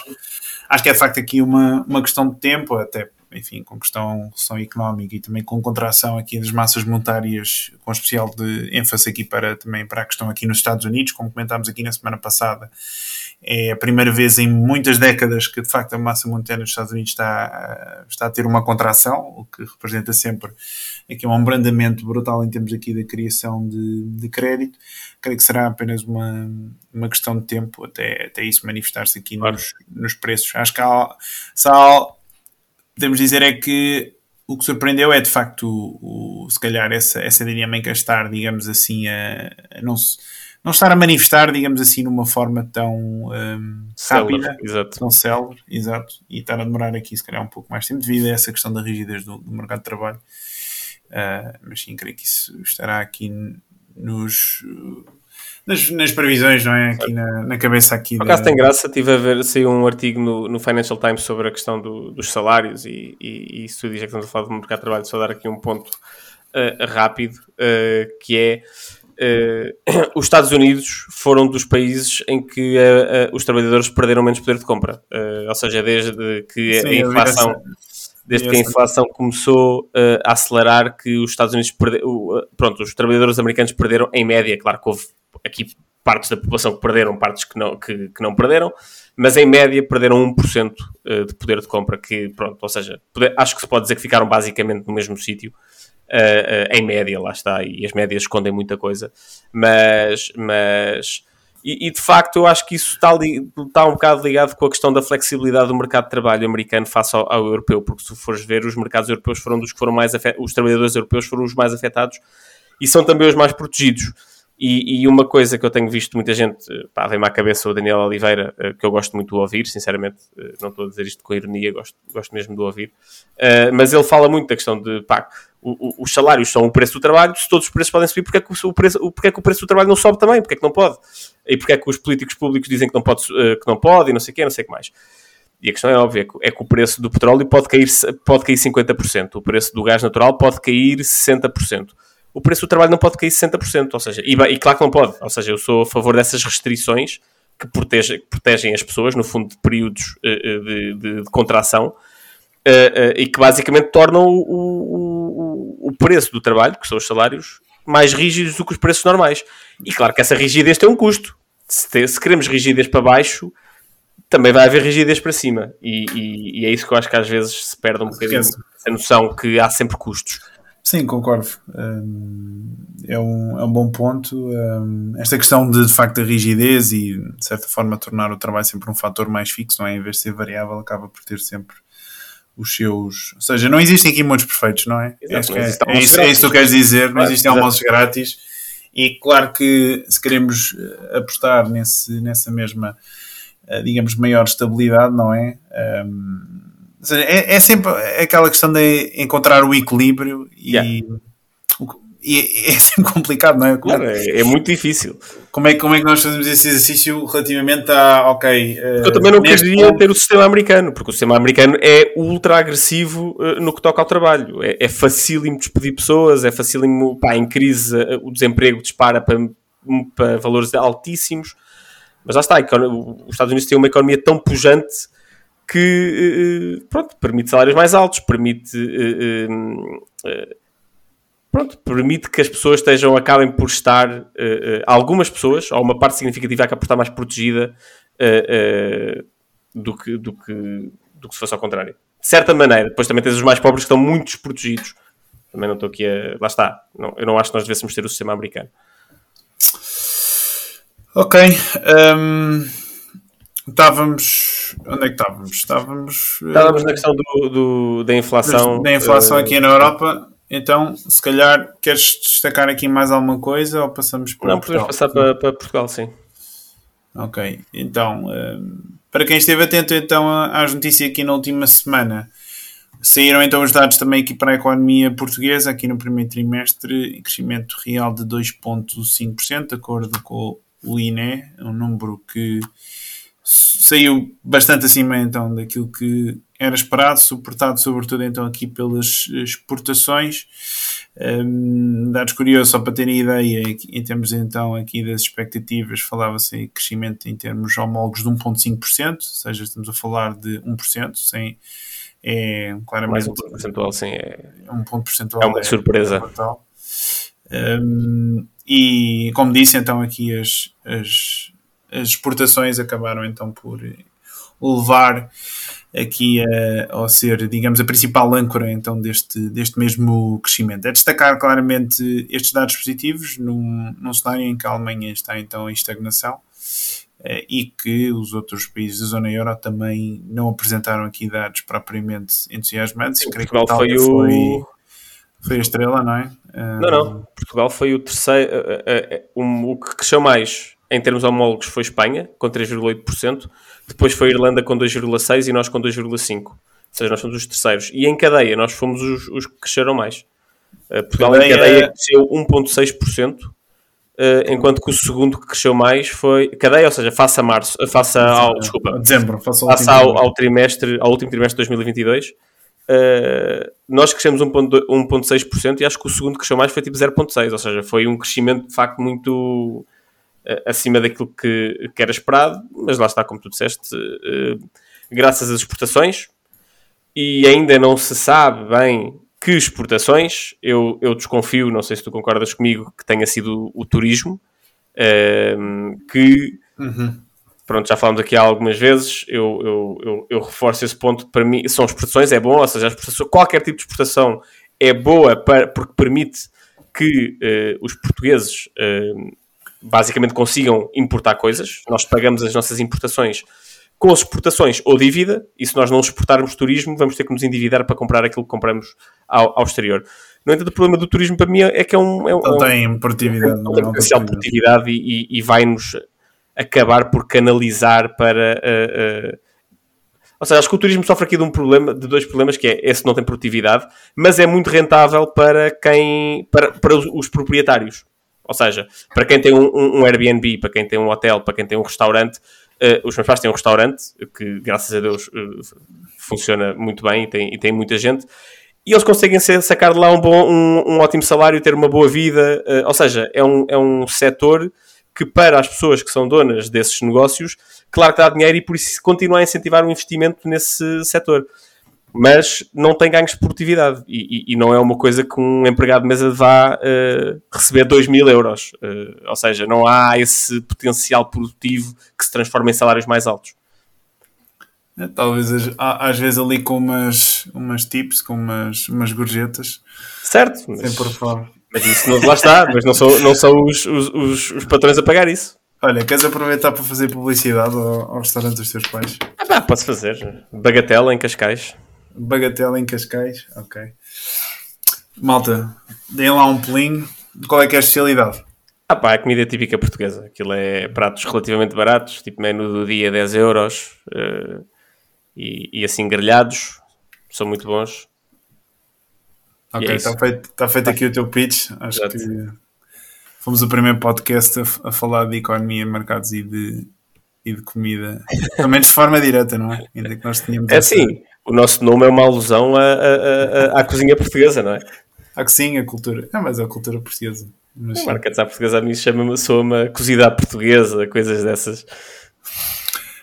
Acho que é de facto aqui uma, uma questão de tempo, até enfim, com questão, questão económica e também com contração aqui das massas monetárias, com especial de ênfase aqui para, também para a questão aqui nos Estados Unidos, como comentámos aqui na semana passada, é a primeira vez em muitas décadas que de facto a massa monetária nos Estados Unidos está, está a ter uma contração, o que representa sempre aqui um abrandamento brutal em termos aqui da criação de, de crédito. Creio que será apenas uma, uma questão de tempo até, até isso manifestar-se aqui claro. nos, nos preços. Acho que há, se há, podemos dizer é que o que surpreendeu é de facto, o, o, se calhar, essa, essa dinâmica estar, digamos assim, a, a não, não estar a manifestar, digamos assim, numa forma tão um, rápida, exato. tão célebre, exato, e estar a demorar aqui, se calhar, um pouco mais tempo, devido a essa questão da rigidez do, do mercado de trabalho. Uh, mas sim, creio que isso estará aqui nos nas, nas previsões, não é? Aqui na, na cabeça aqui. Por acaso da... tem graça, estive a ver, saiu um artigo no, no Financial Times sobre a questão do, dos salários e, e, e isso diz que estamos a falar do mercado de trabalho, só dar aqui um ponto uh, rápido, uh, que é uh, os Estados Unidos foram dos países em que os trabalhadores perderam menos poder de compra. ou seja, desde que Sim, a inflação desde que a inflação começou uh, a acelerar, que os Estados Unidos perderam, uh, pronto, os trabalhadores americanos perderam em média, claro que houve aqui partes da população que perderam, partes que não, que, que não perderam, mas em média perderam 1% eh, de poder de compra, que pronto, ou seja, poder, acho que se pode dizer que ficaram basicamente no mesmo sítio, uh, em média, lá está, e as médias escondem muita coisa, mas, mas e, e, de facto eu acho que isso está, está um bocado ligado com a questão da flexibilidade do mercado de trabalho americano face ao, ao europeu, porque se fores ver, os mercados europeus foram dos que foram mais afetados, os trabalhadores europeus foram os mais afetados e são também os mais protegidos. E, e, uma coisa que eu tenho visto muita gente, pá, vem-me à cabeça o Daniel Oliveira, eh, que eu gosto muito de ouvir, sinceramente, eh, não estou a dizer isto com ironia, gosto, gosto mesmo de ouvir, mas ele fala muito da questão de, pá, o, o, os salários são o preço do trabalho, se todos os preços podem subir, porque é que o, preço, porque é que o preço do trabalho não sobe também? Porque é que não pode? E porque é que os políticos públicos dizem que não pode, uh, que não pode e não sei o quê, não sei o que mais. E a questão é óbvia, é que o preço do petróleo pode cair, pode cair 50%, o preço do gás natural pode cair 60% o preço do trabalho não pode cair 60%, ou seja, e, e claro que não pode, ou seja, eu sou a favor dessas restrições que protegem, que protegem as pessoas, no fundo, de períodos uh, de, de, de, contração, e que basicamente tornam o, o, o, preço do trabalho, que são os salários, mais rígidos do que os preços normais. E claro que essa rigidez tem um custo. Se, te, se queremos rigidez para baixo, também vai haver rigidez para cima. E, e, e, é isso que eu acho que às vezes se perde um bocadinho, a noção que há sempre custos. Sim, concordo. é, um, é um bom ponto. esta questão de, de facto, a rigidez e, de certa forma, tornar o trabalho sempre um fator mais fixo, não é? Em vez de ser variável, acaba por ter sempre os seus. Ou seja, não existem aqui muitos perfeitos, não é? Exato, é, é, é, isso, é, isso, que tu queres dizer, não existem almoços grátis. E claro que se queremos eh, apostar nesse, nessa mesma, eh, digamos, maior estabilidade, não é? Um, seja, é, é, sempre aquela questão de encontrar o equilíbrio e, yeah. E é sempre complicado, não é? Claro, é, é, muito difícil. Como é, como é que nós fazemos esse exercício relativamente a, ok... Uh, eu também não queria ponto... ter o sistema americano, porque o sistema americano é ultra agressivo uh, no que toca ao trabalho. É, é facílimo despedir pessoas, é facílimo, pá, em crise uh, o desemprego dispara para, para valores altíssimos. Mas lá está, os Estados Unidos têm uma economia tão pujante que pronto, permite salários mais altos, permite eh, pronto, permite que as pessoas estejam, acabem por estar, algumas pessoas, ou uma parte significativa acaba por estar mais protegida do, que, do, que, do que se fosse ao contrário. De certa maneira, depois também tens os mais pobres que estão muito desprotegidos. Também não estou aqui a. Lá está. Não, eu não acho que nós devêssemos ter o sistema americano. Ok. Um, estávamos Onde é que estávamos? Estávamos, estávamos na questão do, do, da inflação. Da inflação uh, aqui na Europa. Então, se calhar, queres destacar aqui mais alguma coisa ou passamos para Não, podemos passar para, para, Portugal, sim. Ok, então, uh, para quem esteve atento então às notícias aqui na última semana, saíram então os dados também aqui para a economia portuguesa, aqui no primeiro trimestre, crescimento real de 2,5%, de acordo com o INE, um número que saiu bastante acima então daquilo que era esperado, suportado sobretudo então aqui pelas exportações. Um, dados curiosos, só para terem ideia, em termos então aqui das expectativas, falava-se em crescimento em termos homólogos de 1,5%, ou seja, estamos a falar de 1%, sem, é claramente Mais um ponto percentual, sim, é, um ponto percentual é uma surpresa. É um, e como disse, então aqui as, as, as exportações acabaram então por levar aqui a, ao ser, digamos, a principal âncora então deste, deste mesmo crescimento. É destacar claramente estes dados positivos num, num cenário em que a Alemanha está então em estagnação eh, e que os outros países da zona euro também não apresentaram aqui dados propriamente entusiasmantes. Sim, Portugal foi, o... foi, foi a estrela, não é? Não, não. Portugal foi o terceiro. Um, o que cresceu mais em termos homólogos foi Espanha, com 3,8%. Depois foi Irlanda com 2,6% e nós com 2,5%. Ou seja, nós somos os terceiros. E em cadeia, nós fomos os, os que cresceram mais. Portugal cadeia... em cadeia cresceu 1,6%. Uh, enquanto que o segundo que cresceu mais foi cadeia, ou seja, face a março, face ao, desculpa, dezembro, face ao, face ao, ao, trimestre, ao último trimestre de 2022, uh, nós crescemos 1.6% e acho que o segundo que cresceu mais foi tipo 0.6, ou seja, foi um crescimento de facto muito uh, acima daquilo que, que, era esperado, mas lá está, como tu disseste, graças às exportações, e ainda não se sabe bem que exportações, eu, eu desconfio, não sei se tu concordas comigo, que tenha sido o, turismo, uh, que, uhum. pronto, já falamos aqui algumas vezes, eu, eu, eu, eu, reforço esse ponto, para mim, são exportações, é bom, ou seja, qualquer tipo de exportação é boa para, porque permite que uh, os portugueses uh, basicamente consigam importar coisas, nós pagamos as nossas importações com as exportações ou dívida, e se nós não exportarmos turismo, vamos ter que nos endividar para comprar aquilo que compramos ao, ao exterior. No entanto, o problema do turismo para mim é que é um. É um não tem produtividade. Não tem potencial produtividade e, e, e vai-nos acabar por canalizar para. Uh, uh, ou seja, acho que o turismo sofre aqui de um problema, de dois problemas, que é esse não tem produtividade, mas é muito rentável para quem. para, para os, os proprietários. Ou seja, para quem tem um, um, Airbnb, para quem tem um hotel, para quem tem um restaurante, Uh, os meus pais têm um restaurante que, graças a Deus, uh, funciona muito bem e tem, e tem muita gente. E eles conseguem sacar de lá um, bom, um, um ótimo salário, ter uma boa vida. Uh, ou seja, é um, é um setor que, para as pessoas que são donas desses negócios, claro que dá dinheiro e por isso continua a incentivar o investimento nesse setor mas não tem ganhos de produtividade e, e, e, não é uma coisa que um empregado de mesa vá uh, receber 2 mil euros. Uh, ou seja, não há esse potencial produtivo que se transforma em salários mais altos. É, talvez às vezes ali com umas, umas tips, com umas, umas gorjetas. Certo, mas, por favor. mas isso não, lá está, mas não são, não são os, os, os, os patrões a pagar isso. Olha, queres aproveitar para fazer publicidade ao, ao restaurante dos teus pais? Ah, pá, posso fazer. Bagatela em Cascais. Bagatela em Cascais, ok. Malta, deem lá um pelinho. Qual é que é a especialidade? Ah pá, é comida típica portuguesa. Aquilo é pratos relativamente baratos, tipo menu do dia 10 euros uh, e, e, assim grelhados. São muito bons. Ok, está é feito, tá feito aqui o teu pitch. Acho Exato. que fomos o primeiro podcast a, a, falar de economia, mercados e de, e de comida. Também de forma direta, não é? Ainda que nós tínhamos. É essa... o nosso nome é uma alusão à, à, à cozinha portuguesa, não é? À cozinha, a cultura. É, mas a cultura portuguesa. Mas... Marca à portuguesa a mim chama-me sou uma cozida à portuguesa, coisas dessas.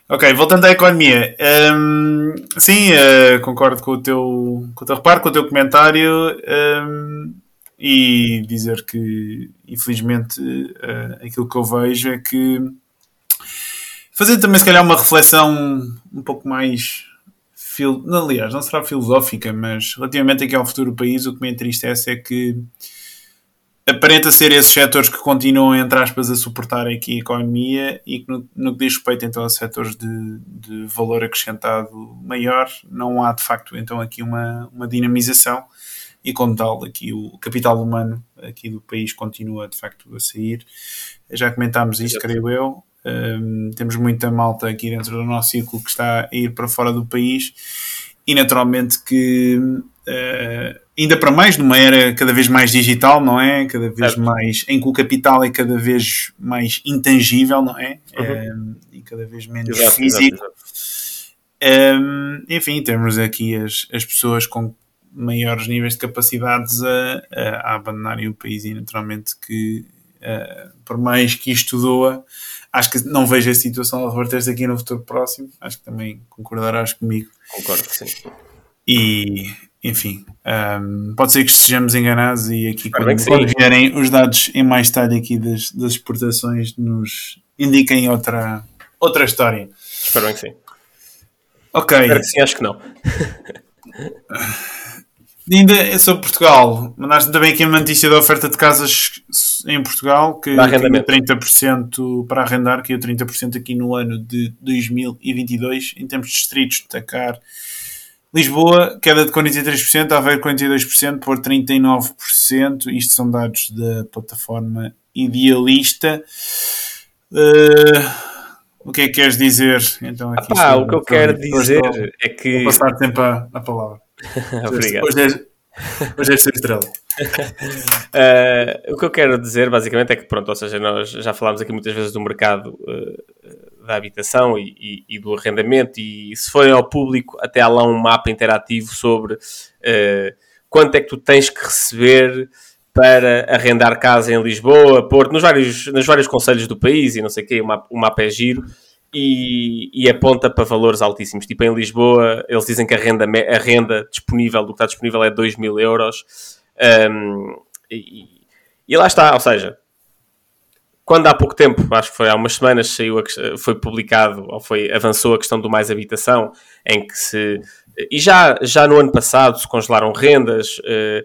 Ok, voltando à economia. Um, sim, uh, concordo com o, teu, com o teu reparo, com o teu comentário um, e dizer que, infelizmente, uh, aquilo que eu vejo é que fazer também, se calhar, uma reflexão um pouco mais fil... aliás, não será filosófica, mas relativamente aqui ao futuro do país, o que me entristece é que aparenta ser esses setores que continuam, entre aspas, a suportar aqui a economia e que no, no que diz respeito então a setores de, de valor acrescentado maior, não há de facto então aqui uma, uma dinamização e como tal aqui o capital humano aqui do país continua de facto a sair. Já comentámos isto, creio eu, um, temos muita malta aqui dentro do nosso ciclo que está a ir para fora do país e naturalmente que uh, ainda para mais numa era cada vez mais digital, não é? Cada vez mais em que o capital é cada vez mais intangível, não é? Uhum. Um, e cada vez menos exato, físico. Exato, exato. Um, enfim, temos aqui as, as pessoas com maiores níveis de capacidades a, a, a abandonarem o país e naturalmente que uh, por mais que isto doa, acho que não vejo a situação a reverter-se aqui no futuro próximo. Acho que também concordarás comigo. Concordo, sim. E, enfim, um, pode ser que estejamos enganados e aqui quando, quando vierem os dados em mais detalhe aqui das, das exportações nos indiquem outra, outra história. Espero bem que sim. Ok. Espero que sim, acho que não. Ainda sobre Portugal, mandaste também aqui uma notícia da oferta de casas em Portugal que tem 30% para arrendar, que é 30% aqui no ano de 2022. Em termos de distritos, destacar Lisboa, queda de 43%, Aveiro 42%, por 39%. Isto são dados da plataforma Idealista. Uh, o que é que queres dizer? Então, aqui ah, o que eu quero dizer é que. Vou passar tempo a, a palavra. Obrigado. Hoje é, hoje é ser estrela. uh, o que eu quero dizer basicamente é que, pronto, ou seja, nós já falámos aqui muitas vezes do mercado uh, da habitação e, e, e, do arrendamento, e se forem ao público, até há lá um mapa interativo sobre uh, quanto é que tu tens que receber para arrendar casa em Lisboa, Porto, nos vários, nos vários conselhos do país e não sei o quê, o mapa, o mapa é giro e, e, aponta para valores altíssimos. Tipo, em Lisboa, eles dizem que a renda, a renda disponível, do que está disponível é 2 mil euros. Um, e, e, lá está, ou seja, quando há pouco tempo, acho que foi há umas semanas, saiu a, foi publicado, ou foi, avançou a questão do mais habitação, em que se... E já, já no ano passado se congelaram rendas... Uh,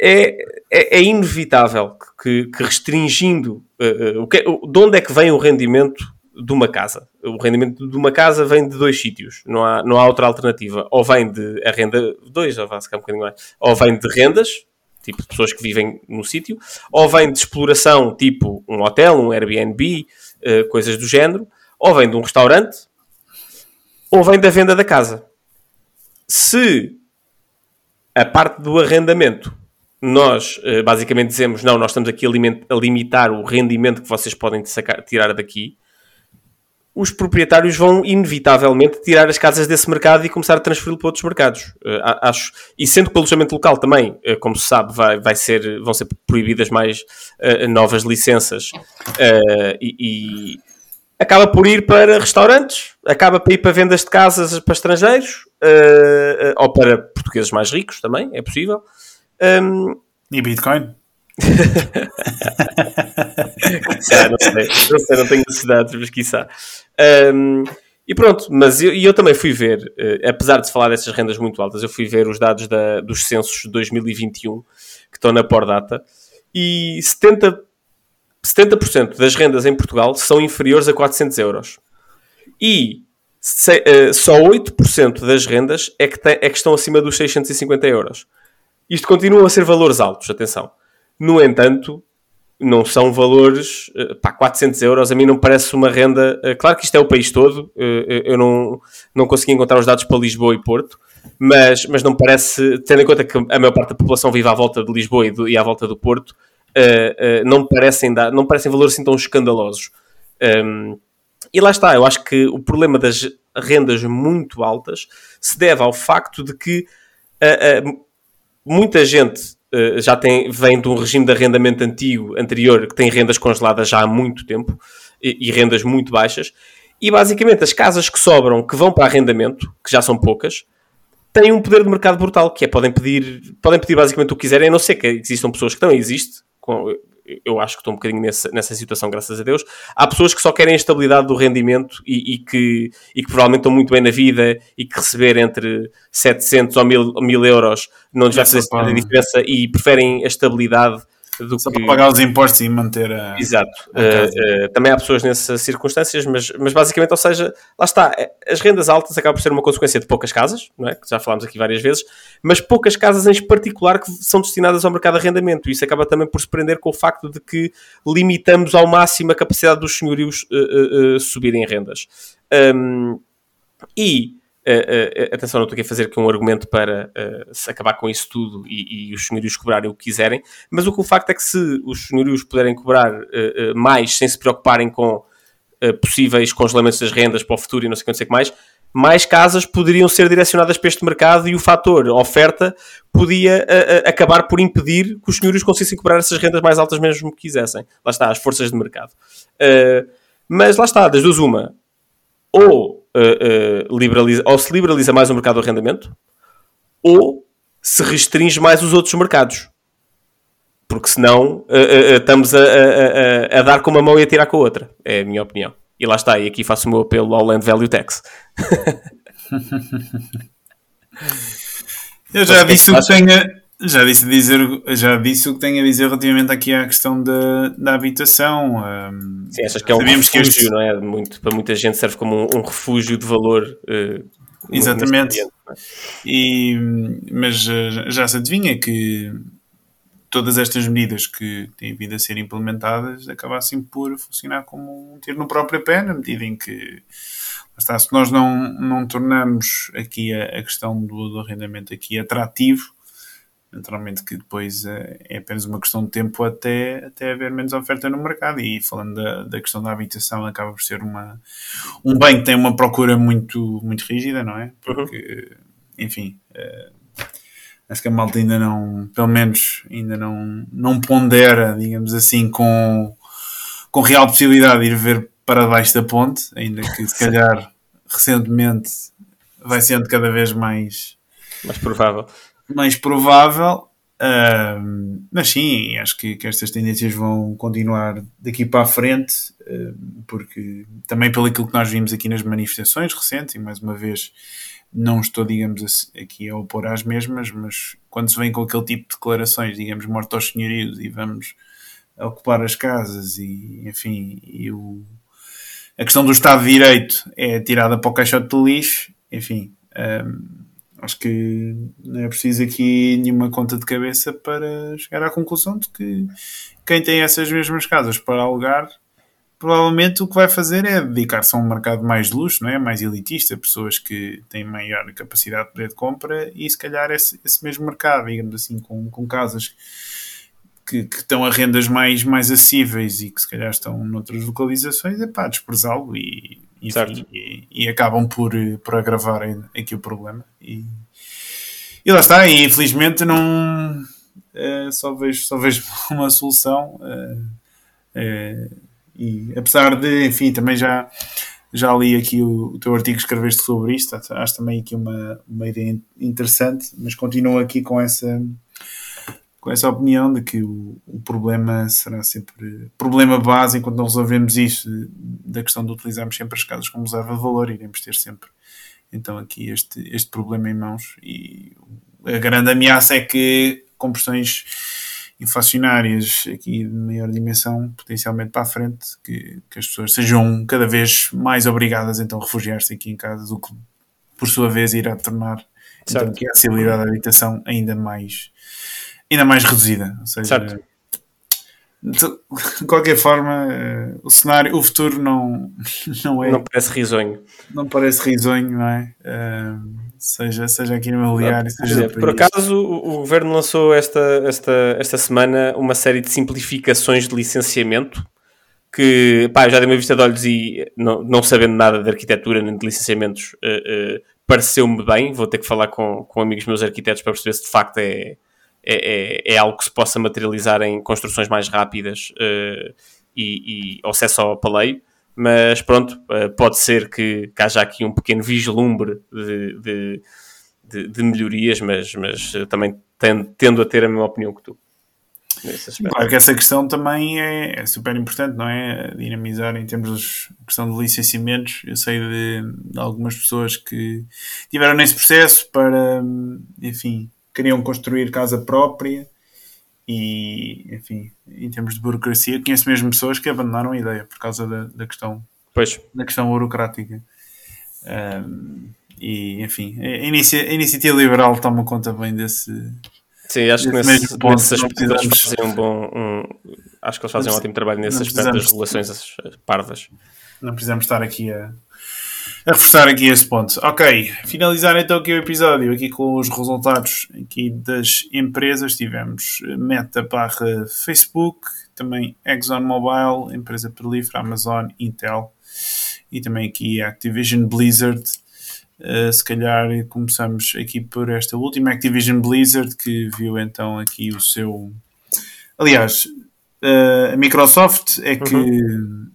é, é, é, inevitável que, que restringindo uh, o que, de onde é que vem o rendimento de uma casa. O rendimento de uma casa vem de dois sítios, não há, não há outra alternativa. Ou vem de a renda, dois, ou vai um bocadinho mais, ou vem de rendas, tipo de pessoas que vivem no sítio, ou vem de exploração, tipo um hotel, um Airbnb, uh, coisas do género, ou vem de um restaurante, ou vem da venda da casa. Se a parte do arrendamento nós uh, basicamente dizemos não, nós estamos aqui a, limitar o rendimento que vocês podem sacar, tirar daqui, os proprietários vão inevitavelmente tirar as casas desse mercado e começar a transferi-lo para outros mercados. Uh, acho. E sendo que o alojamento local também, uh, como se sabe, vai, vai ser, vão ser proibidas mais uh, novas licenças e, e, acaba por ir para restaurantes, acaba por ir para vendas de casas para estrangeiros ou para portugueses mais ricos também, é possível. Um, e Bitcoin? não sei, não sei, não tenho necessidades, mas quiçá. Um, e pronto, mas eu, eu também fui ver, uh, apesar de falar dessas rendas muito altas, eu fui ver os dados da, dos censos de 2021 que estão na Pordata e 70%, 70 das rendas em Portugal são inferiores a 400 euros. E se, uh, só 8% das rendas é que, tem, é que estão acima dos 650 euros. Isto continua a ser valores altos, atenção. No entanto, não são valores, eh, pá, 400 euros a mim não parece uma renda, eh, claro que isto é o país todo, eh, eu não, não consegui encontrar os dados para Lisboa e Porto, mas, mas não parece, tendo em conta que a maior parte da população vive à volta de Lisboa e, do, e à volta do Porto, não parecem, não parecem valores assim tão escandalosos. Um, e lá está, eu acho que o problema das rendas muito altas se deve ao facto de que muita gente uh, já tem, vem de um regime de arrendamento antigo, anterior, que tem rendas congeladas já há muito tempo e, e, rendas muito baixas. E basicamente as casas que sobram, que vão para arrendamento, que já são poucas, têm um poder de mercado brutal, que é podem pedir, podem pedir basicamente o que quiserem, a não ser que existam pessoas que também existe, eu acho que estou um bocadinho nessa, nessa situação, graças a Deus. Há pessoas que só querem a estabilidade do rendimento e, e, que, e que provavelmente estão muito bem na vida e que receber entre 700 ou 1000, 1000 euros não lhes vai fazer diferença e preferem a estabilidade do Só que... para pagar os impostos e manter a. Exato. A uh, uh, também há pessoas nessas circunstâncias, mas, mas basicamente, ou seja, lá está, eh, as rendas altas acabam por ser uma consequência de poucas casas, não é? que já falámos aqui várias vezes, mas poucas casas em particular que são destinadas ao mercado de arrendamento. Isso acaba também por se prender com o facto de que limitamos ao máximo a capacidade dos senhorios uh, subirem rendas. Um, e Uh, atenção, não estou aqui a fazer aqui um argumento para uh, acabar com isso tudo e, e, os senhorios cobrarem o que quiserem, mas o o facto é que se os senhorios puderem cobrar mais sem se preocuparem com possíveis congelamentos das rendas para o futuro e não sei o que mais, mais casas poderiam ser direcionadas para este mercado e o fator oferta podia acabar por impedir que os senhores conseguissem cobrar essas rendas mais altas mesmo que quisessem. Lá está, as forças de mercado. Uh, mas lá está, das duas uma. Ou, liberaliza, ou se liberaliza mais o mercado do arrendamento, ou se restringe mais os outros mercados. Porque senão estamos a, a, a, a dar com uma mão e a tirar com a outra. É a minha opinião. E lá está, e aqui faço o meu apelo ao Land Value Tax. Eu já disse o que tenho já disse, dizer, já disse o que tenho a dizer relativamente aqui à questão da, da habitação. Um, Sim, achas que é um refúgio, este... não é? Muito, para muita gente serve como um, um refúgio de valor. Uh, Exatamente. É? e, mas eh, já se adivinha que todas estas medidas que têm vindo a ser implementadas acabassem por funcionar como um tiro no próprio pé, na medida em que está, se nós não, não tornamos aqui a, a questão do, do, arrendamento aqui atrativo, naturalmente que depois é, é, apenas uma questão de tempo até, até haver menos oferta no mercado e falando da, da questão da habitação acaba por ser uma, um bem que tem uma procura muito, muito rígida, não é? Porque, uhum. enfim... Uh, acho que a malta ainda não, pelo menos, ainda não, não pondera, digamos assim, com, com real possibilidade de ir ver para baixo da ponte, ainda que se calhar recentemente vai sendo cada vez mais, mais provável. Mais provável. Uh, mas sim, acho que, que, estas tendências vão continuar daqui para a frente, uh, porque também pelo que nós vimos aqui nas manifestações recentes, e mais uma vez não estou, digamos, aqui a opor às mesmas, mas quando se vem com aquele tipo de declarações, digamos, morto aos senhorios e vamos ocupar as casas e, enfim, e o, a questão do Estado de Direito é tirada para o caixote de lixo, enfim, acho que não é preciso aqui nenhuma conta de cabeça para chegar à conclusão de que quem tem essas mesmas casas para alugar provavelmente o que vai fazer é dedicar-se a um mercado mais de luxo, não é? mais elitista, pessoas que têm maior capacidade de poder de compra e se calhar esse, esse mesmo mercado, digamos assim, com, com casas que, que, estão a rendas mais, mais acessíveis e que se calhar estão noutras localizações, é pá, desprezá-lo e, enfim, e, e, acabam por, por agravar aqui o problema. E, e lá está, e infelizmente não uh, só, vejo, só vejo uma solução. Uh, uh, e apesar de, enfim, também já, já li aqui o, o teu artigo que escreveste sobre isto, acho também aqui uma, uma ideia interessante, mas continuo aqui com essa com essa opinião de que o, o problema será sempre problema base enquanto não resolvemos isso da questão de utilizarmos sempre as casas como reserva de valor, iremos ter sempre então aqui este, este problema em mãos. E a grande ameaça é que com pressões inflacionárias aqui de maior dimensão, potencialmente para a frente, que, que as pessoas sejam cada vez mais obrigadas então a refugiar-se aqui em casa, o que por sua vez irá tornar então, que a acessibilidade da habitação ainda mais, ainda mais reduzida. Ou seja, certo. de qualquer forma, eh, o cenário, o futuro não, não é. Não parece risonho. Não parece risonho, não é? Uh, seja, seja aqui no imobiliário, seja Por acaso, o, o, governo lançou esta, esta, esta semana uma série de simplificações de licenciamento que, pá, eu já dei uma vista de olhos e não, não sabendo nada de arquitetura nem de licenciamentos, uh, uh, pareceu-me bem. Vou ter que falar com, com amigos meus arquitetos para perceber se de facto é, é, é, é algo que se possa materializar em construções mais rápidas uh, e, e acesso ao paleio mas pronto, eh, pode ser que, que haja aqui um pequeno vislumbre de, de, de, de melhorias, mas, mas também tendo, tendo, a ter a mesma opinião que tu. Claro que essa questão também é, é, super importante, não é? Dinamizar em termos de questão de licenciamentos. Eu sei de, de algumas pessoas que tiveram nesse processo para, enfim, queriam construir casa própria e, enfim, em termos de burocracia, conheço mesmo pessoas que abandonaram a ideia por causa da, da questão, pois. da questão burocrática. Um, e, enfim, a, inicia, a, iniciativa liberal toma conta bem desse. Sim, acho que nesse, ponto, nesse aspecto eles fazem um bom. Um, acho que eles fazem um ótimo trabalho nesse aspecto das relações parvas. Não precisamos estar aqui a a reforçar aqui esse ponto. Ok, finalizar então aqui o episódio, aqui com os resultados aqui das empresas. Tivemos Meta barra Facebook, também ExxonMobil, empresa petrolífera, Amazon, Intel. e também aqui Activision Blizzard. Uh, se calhar começamos aqui por esta última Activision Blizzard que viu então aqui o seu aliás uh, a Microsoft é que uhum.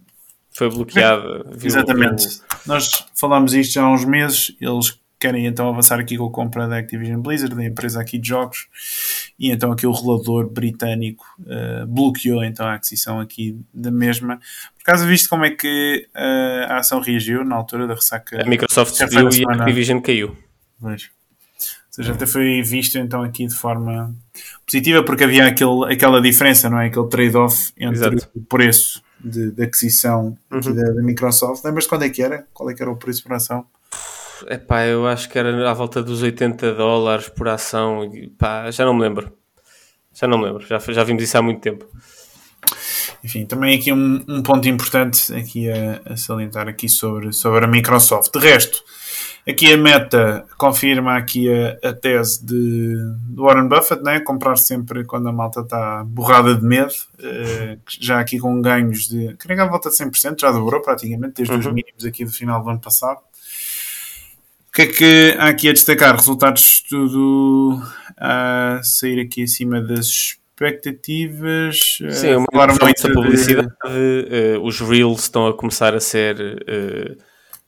Foi bloqueada exatamente nós falámos isto já há uns meses eles querem então avançar aqui com a compra da Activision Blizzard, da empresa aqui de jogos, e então aqui o regulador britânico uh, bloqueou então a aquisição aqui da mesma. Por causa visto como é que uh, a ação reagiu na altura da ressaca? A Microsoft subiu e a Activision caiu. Pois. Ou seja, até foi visto então aqui de forma positiva porque havia aquele, aquela diferença, não é? Aquele trade-off entre Exato. o preço de, de aquisição uhum. da, da, Microsoft. Lembras quando é que era? Qual é que era o preço por ação? Epá, eu acho que era à volta dos 80 dólares por ação. Pá, já não me lembro. Já não me lembro. Já, já vimos isso há muito tempo. Enfim, também aqui um, um ponto importante aqui a, a, salientar aqui sobre, sobre a Microsoft. De resto, aqui a Meta confirma aqui a, a tese de, de Warren Buffett, né? comprar sempre quando a malta está borrada de medo, uh, já aqui com ganhos de, creio que à volta de 100%, já dobrou praticamente, desde uhum. os mínimos aqui do final do ano passado que é que há aqui a destacar? Resultados tudo a sair aqui acima das expectativas. Sim, uma falta de publicidade. De... Uh, os Reels estão a começar a ser uh,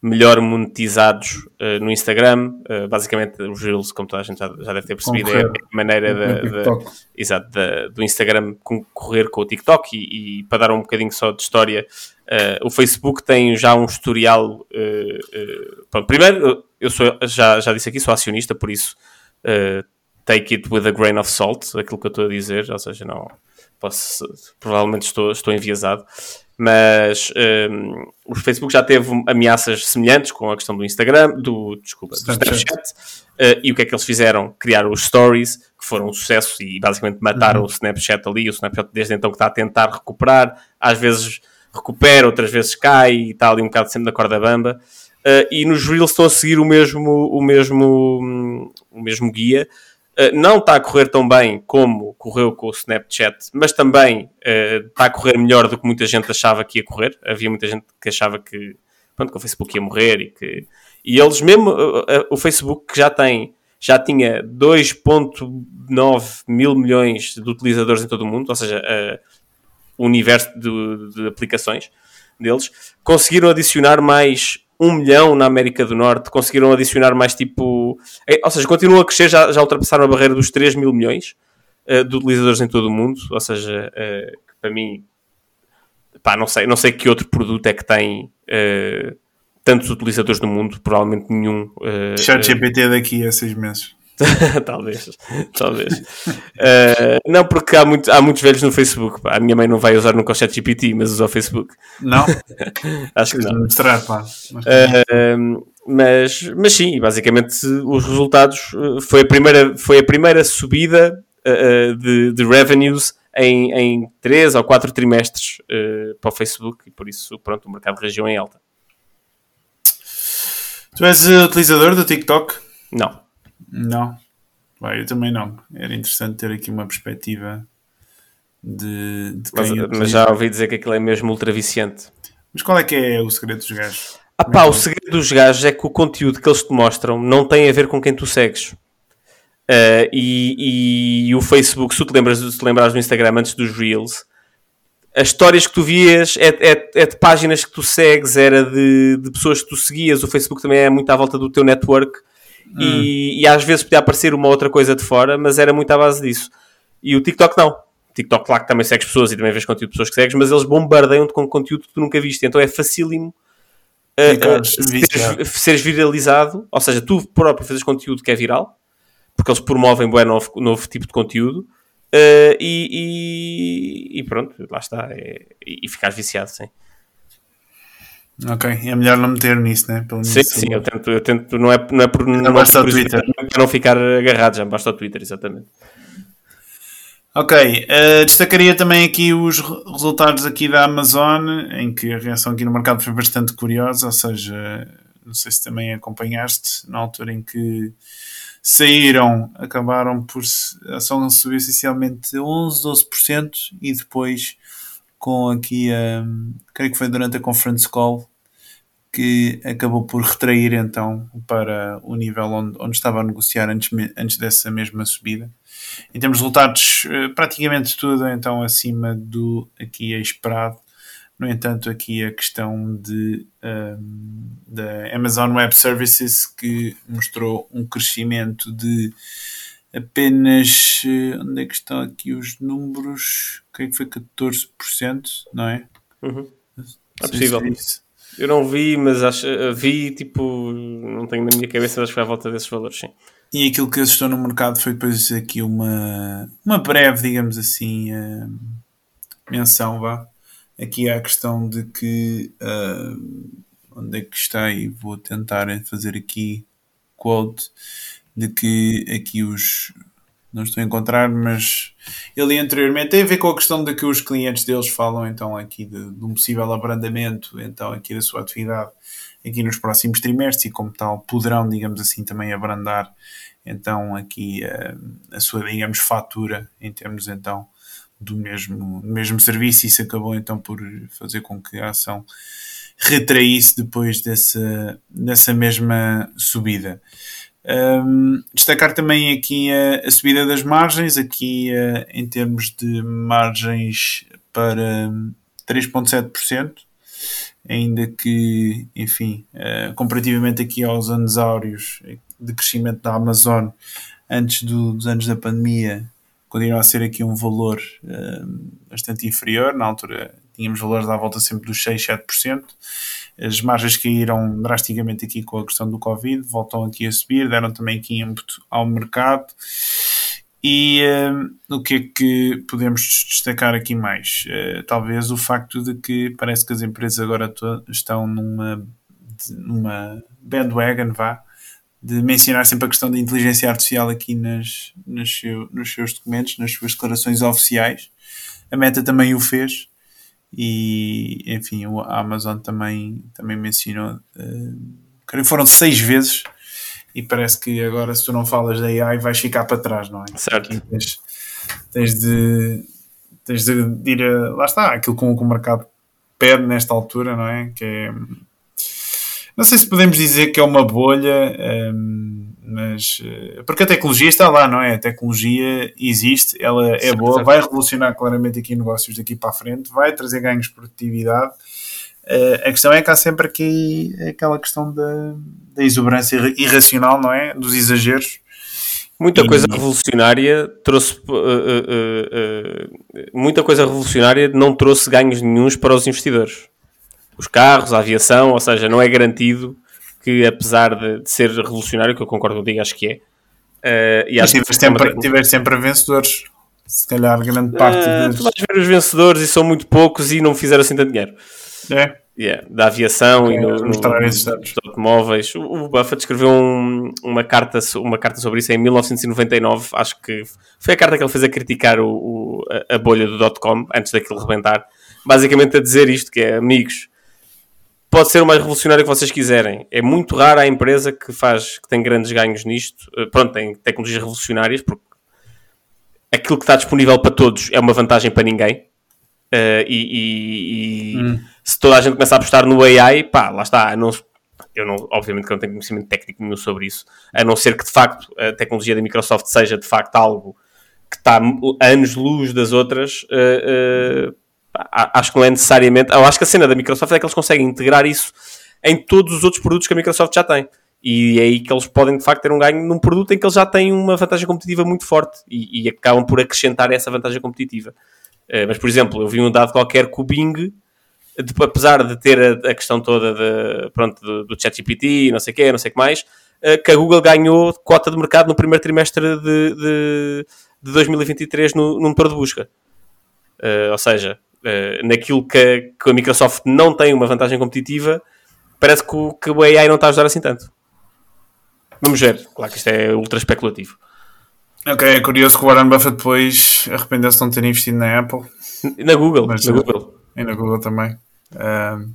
melhor monetizados uh, no Instagram. basicamente, os Reels, como toda a gente já, já deve ter percebido, Concorrer. é a maneira de, de, exato, de, do Instagram concorrer com o TikTok e, e, para dar um bocadinho só de história. o Facebook tem já um historial. Pronto, primeiro, eu sou, já, já disse aqui, sou acionista, por isso uh, take it with a grain of salt, aquilo que eu estou a dizer, ou seja, não posso, provavelmente estou, estou enviesado, mas um, o Facebook já teve ameaças semelhantes com a questão do Instagram, do, desculpa, do Snapchat, uh, e o que é que eles fizeram? Criaram os stories, que foram um sucesso e basicamente mataram uhum. o Snapchat ali, o Snapchat desde então que está a tentar recuperar, às vezes recupera, outras vezes cai e está ali um bocado sempre na corda bamba. Uh, e nos Reels estão a seguir o mesmo, o mesmo, o mesmo guia. Uh, não está a correr tão bem como correu com o Snapchat, mas também está a correr melhor do que muita gente achava que ia correr. Havia muita gente que achava que, pronto, que o Facebook ia morrer e que. E eles mesmo, o Facebook que já tem, já tinha 2.9 mil milhões de utilizadores em todo o mundo, ou seja, o universo de, de aplicações deles, conseguiram adicionar mais um milhão na América do Norte, conseguiram adicionar mais tipo. É, ou seja, continuam a crescer, já, já ultrapassaram a barreira dos 3 mil milhões uh, de utilizadores em todo o mundo. Ou seja, uh, para mim, pá, não sei, não sei que outro produto é que tem uh, tantos utilizadores no mundo, provavelmente nenhum. Uh, Chat GPT daqui a seis meses. talvez, talvez. Uh, não, porque há, muito, há muitos velhos no Facebook. Pá. A minha mãe não vai usar nunca o ChatGPT, mas usa o Facebook. Não? Acho que não. Mostrar, pá. Uh, mas, mas sim, basicamente os resultados eh, foi a primeira, foi a primeira subida uh, de, de revenues em, em 3 ou 4 trimestres para o Facebook e por isso, pronto, o mercado reagiu em alta. Tu és utilizador do TikTok? Não. Não. Vai, eu também não. Era interessante ter aqui uma perspectiva de, de mas, mas, já ouvi dizer que aquilo é mesmo ultra viciante. Mas qual é que é o segredo dos gajos? Ah pá, o segredo dos gajos é que o conteúdo que eles te mostram não tem a ver com quem tu segues. Uh, e, e, o Facebook, se tu te lembras, se te lembras do Instagram antes dos Reels, as histórias que tu vias é, é, é de páginas que tu segues, era de, de, pessoas que tu seguias. O Facebook também é muito à volta do teu network Hum. E, e, às vezes podia aparecer uma outra coisa de fora, mas era muito à base disso. E o TikTok não. O TikTok, claro que também segues pessoas e também vês conteúdo de pessoas que segues, mas eles bombardeiam-te com conteúdo que tu nunca viste. Então é facílimo uh, uh, seres, seres, viralizado, ou seja, tu próprio fazes conteúdo que é viral, porque eles promovem bom novo, novo tipo de conteúdo. Uh, e, e, e, pronto, lá está. É, e, e ficares viciado, sim. Ok, é melhor não meter nisso, né? Pelo sim, sim, eu tento, eu tento, não é, não é por, não, não basta Twitter. Não ficar agarrado, já basta o Twitter, exatamente. Ok, uh, destacaria também aqui os resultados aqui da Amazon, em que a reação aqui no mercado foi bastante curiosa, ou seja, não sei se também acompanhaste, na altura em que saíram, acabaram por a ação subir essencialmente 11, 12% e depois com aqui, creio que foi durante a conference call, que acabou por retrair então para o nível onde, onde estava a negociar antes, antes dessa mesma subida. Em termos de resultados, eh, praticamente tudo então acima do aqui esperado. No entanto, aqui a questão de, um, ehm, da Amazon Web Services que mostrou um crescimento de apenas. Eh, onde é que estão aqui os números? Creio que foi 14%, não é? Uhum. É possível. Eu não vi, mas acho, eh, vi tipo, não tenho na minha cabeça, mas foi à volta desses valores, sim. E aquilo que assustou no mercado foi depois aqui uma, uma breve, digamos assim, uh, menção, vá. Aqui há a questão de que uh, onde é que está e vou tentar fazer aqui quote de que aqui os não estou a encontrar, mas ele anteriormente tem a ver com a questão de que os clientes deles falam então aqui de, de um possível abrandamento então aqui da sua atividade aqui nos próximos trimestres e como tal poderão, digamos assim, também abrandar então aqui a, a sua, digamos, fatura em termos então do mesmo, mesmo serviço isso acabou então por fazer com que a ação retraísse depois dessa, dessa mesma subida. Um, destacar também aqui a, a, subida das margens, aqui uh, em termos de margens para 3,7%, ainda que, enfim, uh, comparativamente aqui aos anos áureos de crescimento da Amazon antes do, dos anos da pandemia, continua a ser aqui um valor uh, bastante inferior. Na altura tínhamos valores à volta sempre dos 6, 7%. As margens caíram drasticamente aqui com a questão do Covid, voltam aqui a subir, deram também aqui input ao mercado. E uh, o que é que podemos destacar aqui mais? Uh, talvez o facto de que parece que as empresas agora estão numa, numa bandwagon, vá, de mencionar sempre a questão da inteligência artificial aqui nas, nas seu, nos seus documentos, nas suas declarações oficiais. A Meta também o fez e enfim a Amazon também também mencionou uh, creio que foram seis vezes e parece que agora se tu não falas da AI vais ficar para trás não é? certo tens, tens, de tens de ir a, lá está aquilo que o mercado pede nesta altura não é que é não sei se podemos dizer que é uma bolha um, ehm, mas eh, porque a tecnologia está lá, não é? A tecnologia existe, ela é boa, vai revolucionar claramente aqui negócios daqui para a frente, vai trazer ganhos de produtividade. Uh, a questão é que há sempre aqui aquela questão da, da exuberância irracional, não é? Dos exageros. Muita e... coisa revolucionária trouxe uh, uh, muita coisa revolucionária não trouxe ganhos nenhums para os investidores. Os carros, a aviação, ou seja, não é garantido que apesar de, de, ser revolucionário, que eu concordo contigo, acho que é. Uh, e acho tiveste, sempre, tiveste sempre vencedores. Se calhar grande parte uh, Tu vais ver os vencedores e são muito poucos e não fizeram assim tanto dinheiro. É. Yeah, da aviação é, e no, no, nos automóveis. O, o Buffett escreveu um, uma, carta, uma carta sobre isso em 1999. Acho que foi a carta que ele fez a criticar o, o a, a bolha do dot-com antes daquilo rebentar. Basicamente a dizer isto: que é amigos, pode ser o mais revolucionário que vocês quiserem. É muito rara a empresa que faz, que tem grandes ganhos nisto. Eh, pronto, tem tecnologias revolucionárias, porque aquilo que está disponível para todos é uma vantagem para ninguém. Uh, e, e, hum. se toda a gente começa a apostar no AI, pá, lá está. Não, eu não, obviamente que não tenho conhecimento técnico nenhum sobre isso, a não ser que de facto a tecnologia da Microsoft seja de facto algo que está a anos-luz das outras. Uh, uh, acho que não é necessariamente. Eu acho que a cena da Microsoft é que eles conseguem integrar isso em todos os outros produtos que a Microsoft já tem. E é aí que eles podem de facto ter um ganho num produto em que eles já têm uma vantagem competitiva muito forte e, e acabam por acrescentar essa vantagem competitiva. Uh, mas, por exemplo, eu vi um dado qualquer que o Bing, de, apesar de ter a, a questão toda de, pronto, do, do ChatGPT, não sei o quê, não sei o que mais, uh, que a Google ganhou cota de mercado no primeiro trimestre de, de, de 2023 no, no motor de busca. Uh, ou seja, naquilo que, que, a Microsoft não tem uma vantagem competitiva, parece que o, que o AI não está a ajudar assim tanto. Vamos ver. Claro que isto é ultra especulativo. Ok, é curioso que o Warren Buffett depois arrependeu-se de não ter investido na Apple. Na Google. Mas, na Google. E na Google também. Uh,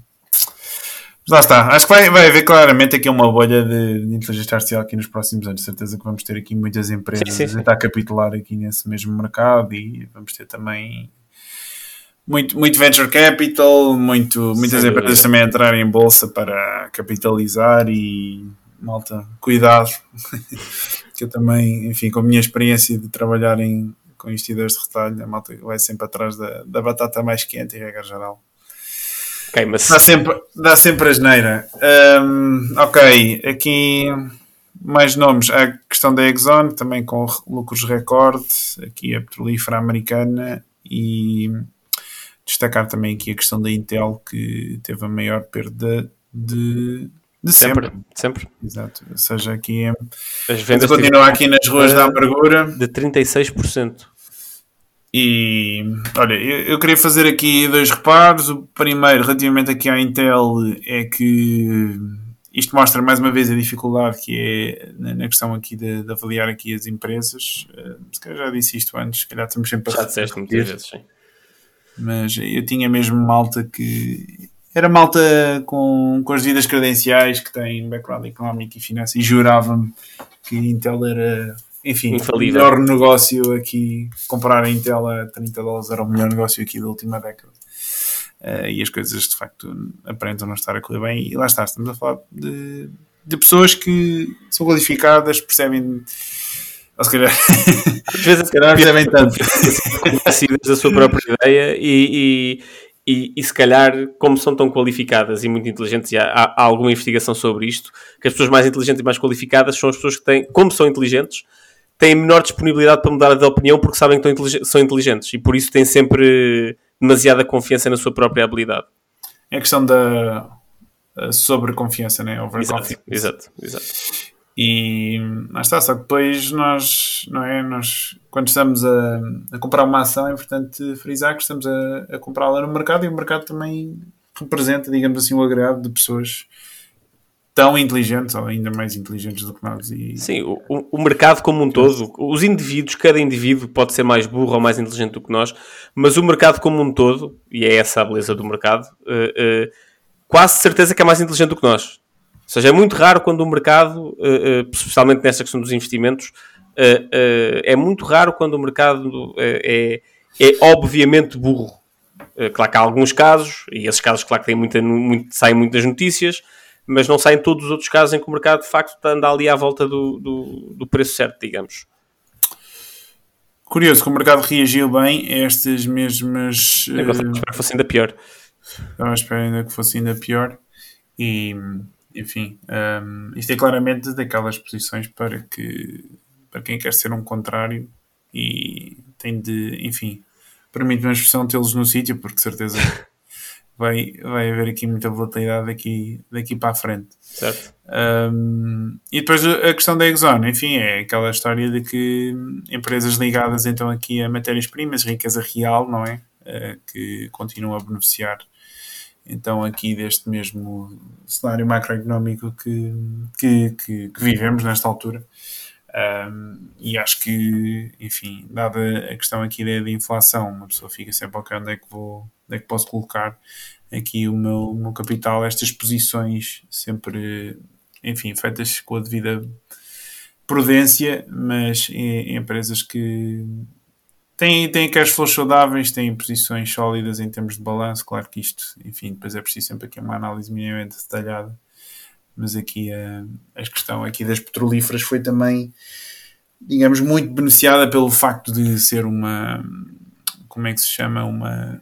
lá está. Acho que vai, vai haver claramente aqui uma bolha de, de, inteligência artificial aqui nos próximos anos. Certeza que vamos ter aqui muitas empresas sim, sim, sim. a capitular aqui nesse mesmo mercado e vamos ter também muito, muito venture capital, muito, muitas empresas também entrarem em bolsa para capitalizar e malta, cuidado. que eu também, enfim, com a minha experiência de trabalhar em, com investidores de retalho, a malta vai sempre atrás da, da batata mais quente e regra geral. Dá sempre, dá sempre a geneira. Um, ok, aqui mais nomes. A questão da Exxon, também com lucros recorde. Aqui a petrolífera americana e destacar também aqui a questão da Intel, que teve a maior perda de, de sempre. sempre. Sempre. Exato. Ou seja, aqui é, as vendas continuam aqui nas ruas da amargura. De 36%. E olha, eu, eu, queria fazer aqui dois reparos. O primeiro, relativamente aqui à Intel, é que isto mostra mais uma vez a dificuldade que é na questão aqui de, de avaliar aqui as empresas. Uh, se calhar já disse isto antes, se calhar estamos sempre a Já disseste muitas vezes, sim. Mas eu tinha mesmo malta que era malta com, com as devidas credenciais que tem background económico e finanças e jurava-me que Intel era enfim, Infalível. o melhor negócio aqui, comprar a Intel a 30 dólares era o melhor negócio aqui da última década. Uh, e as coisas de facto aparentam não estar a correr bem. E lá está, estamos a falar de, de pessoas que são qualificadas, percebem. Ou se calhar, às vezes se calhar percebem tanto. da sua própria ideia e, e, e, e, se calhar, como são tão qualificadas e muito inteligentes, e há, há, alguma investigação sobre isto, que as pessoas mais inteligentes e mais qualificadas são as pessoas que têm, como são inteligentes, têm menor disponibilidade para mudar de opinião porque sabem que são inteligentes e por isso têm sempre demasiada confiança na sua própria habilidade. É a questão da sobreconfiança, né? Overconfidence. Exato, exato, exato. E lá está, só que depois nós, não é? Nós, quando estamos a, a comprar uma ação, é importante frisar que estamos a, a comprá-la no mercado e o mercado também representa, digamos assim, o um agregado de pessoas tão inteligentes ou ainda mais inteligentes do que nós. E... Sim, o, o mercado como um todo, os indivíduos, cada indivíduo pode ser mais burro ou mais inteligente do que nós, mas o mercado como um todo, e é essa a beleza do mercado, uh, uh, quase certeza que é mais inteligente do que nós. Ou seja, é muito raro quando o mercado, uh, especialmente nesta questão dos investimentos, é muito raro quando o mercado é, é obviamente burro. claro que há alguns casos, e esses casos, claro que têm muita, muito, saem muitas notícias, mas não saem todos os outros casos em que o mercado de facto anda ali à volta do, do, do preço certo, digamos. Curioso que o mercado reagiu bem a estas mesmas. Eu uh, espero que fosse ainda pior. Estava a esperar ainda que fosse ainda pior. E, enfim, um, isto é claramente daquelas posições para que para quem quer ser um contrário e tem de, enfim, permite uma expressão tê-los no sítio, porque de certeza vai, vai haver aqui muita volatilidade daqui, daqui para a frente. Certo. Um, e depois a questão da Exxon, enfim, é aquela história de que empresas ligadas então aqui a matérias-primas, riqueza real, não é? Uh, que continuam a beneficiar então aqui deste mesmo cenário macroeconómico que, que, que, que vivemos nesta altura. Um, e acho que, enfim, dada a questão aqui da, inflação, uma pessoa fica sempre, ok, onde é que vou, onde é que posso colocar aqui o meu, o meu capital, estas posições sempre, enfim, feitas com a devida prudência, mas em, em empresas que têm, têm cash flows saudáveis, têm posições sólidas em termos de balanço, claro que isto, enfim, depois é preciso sempre aqui uma análise minimamente detalhada mas aqui a, a questão aqui das petrolíferas foi também, digamos, muito beneficiada pelo facto de ser uma, como é que se chama, uma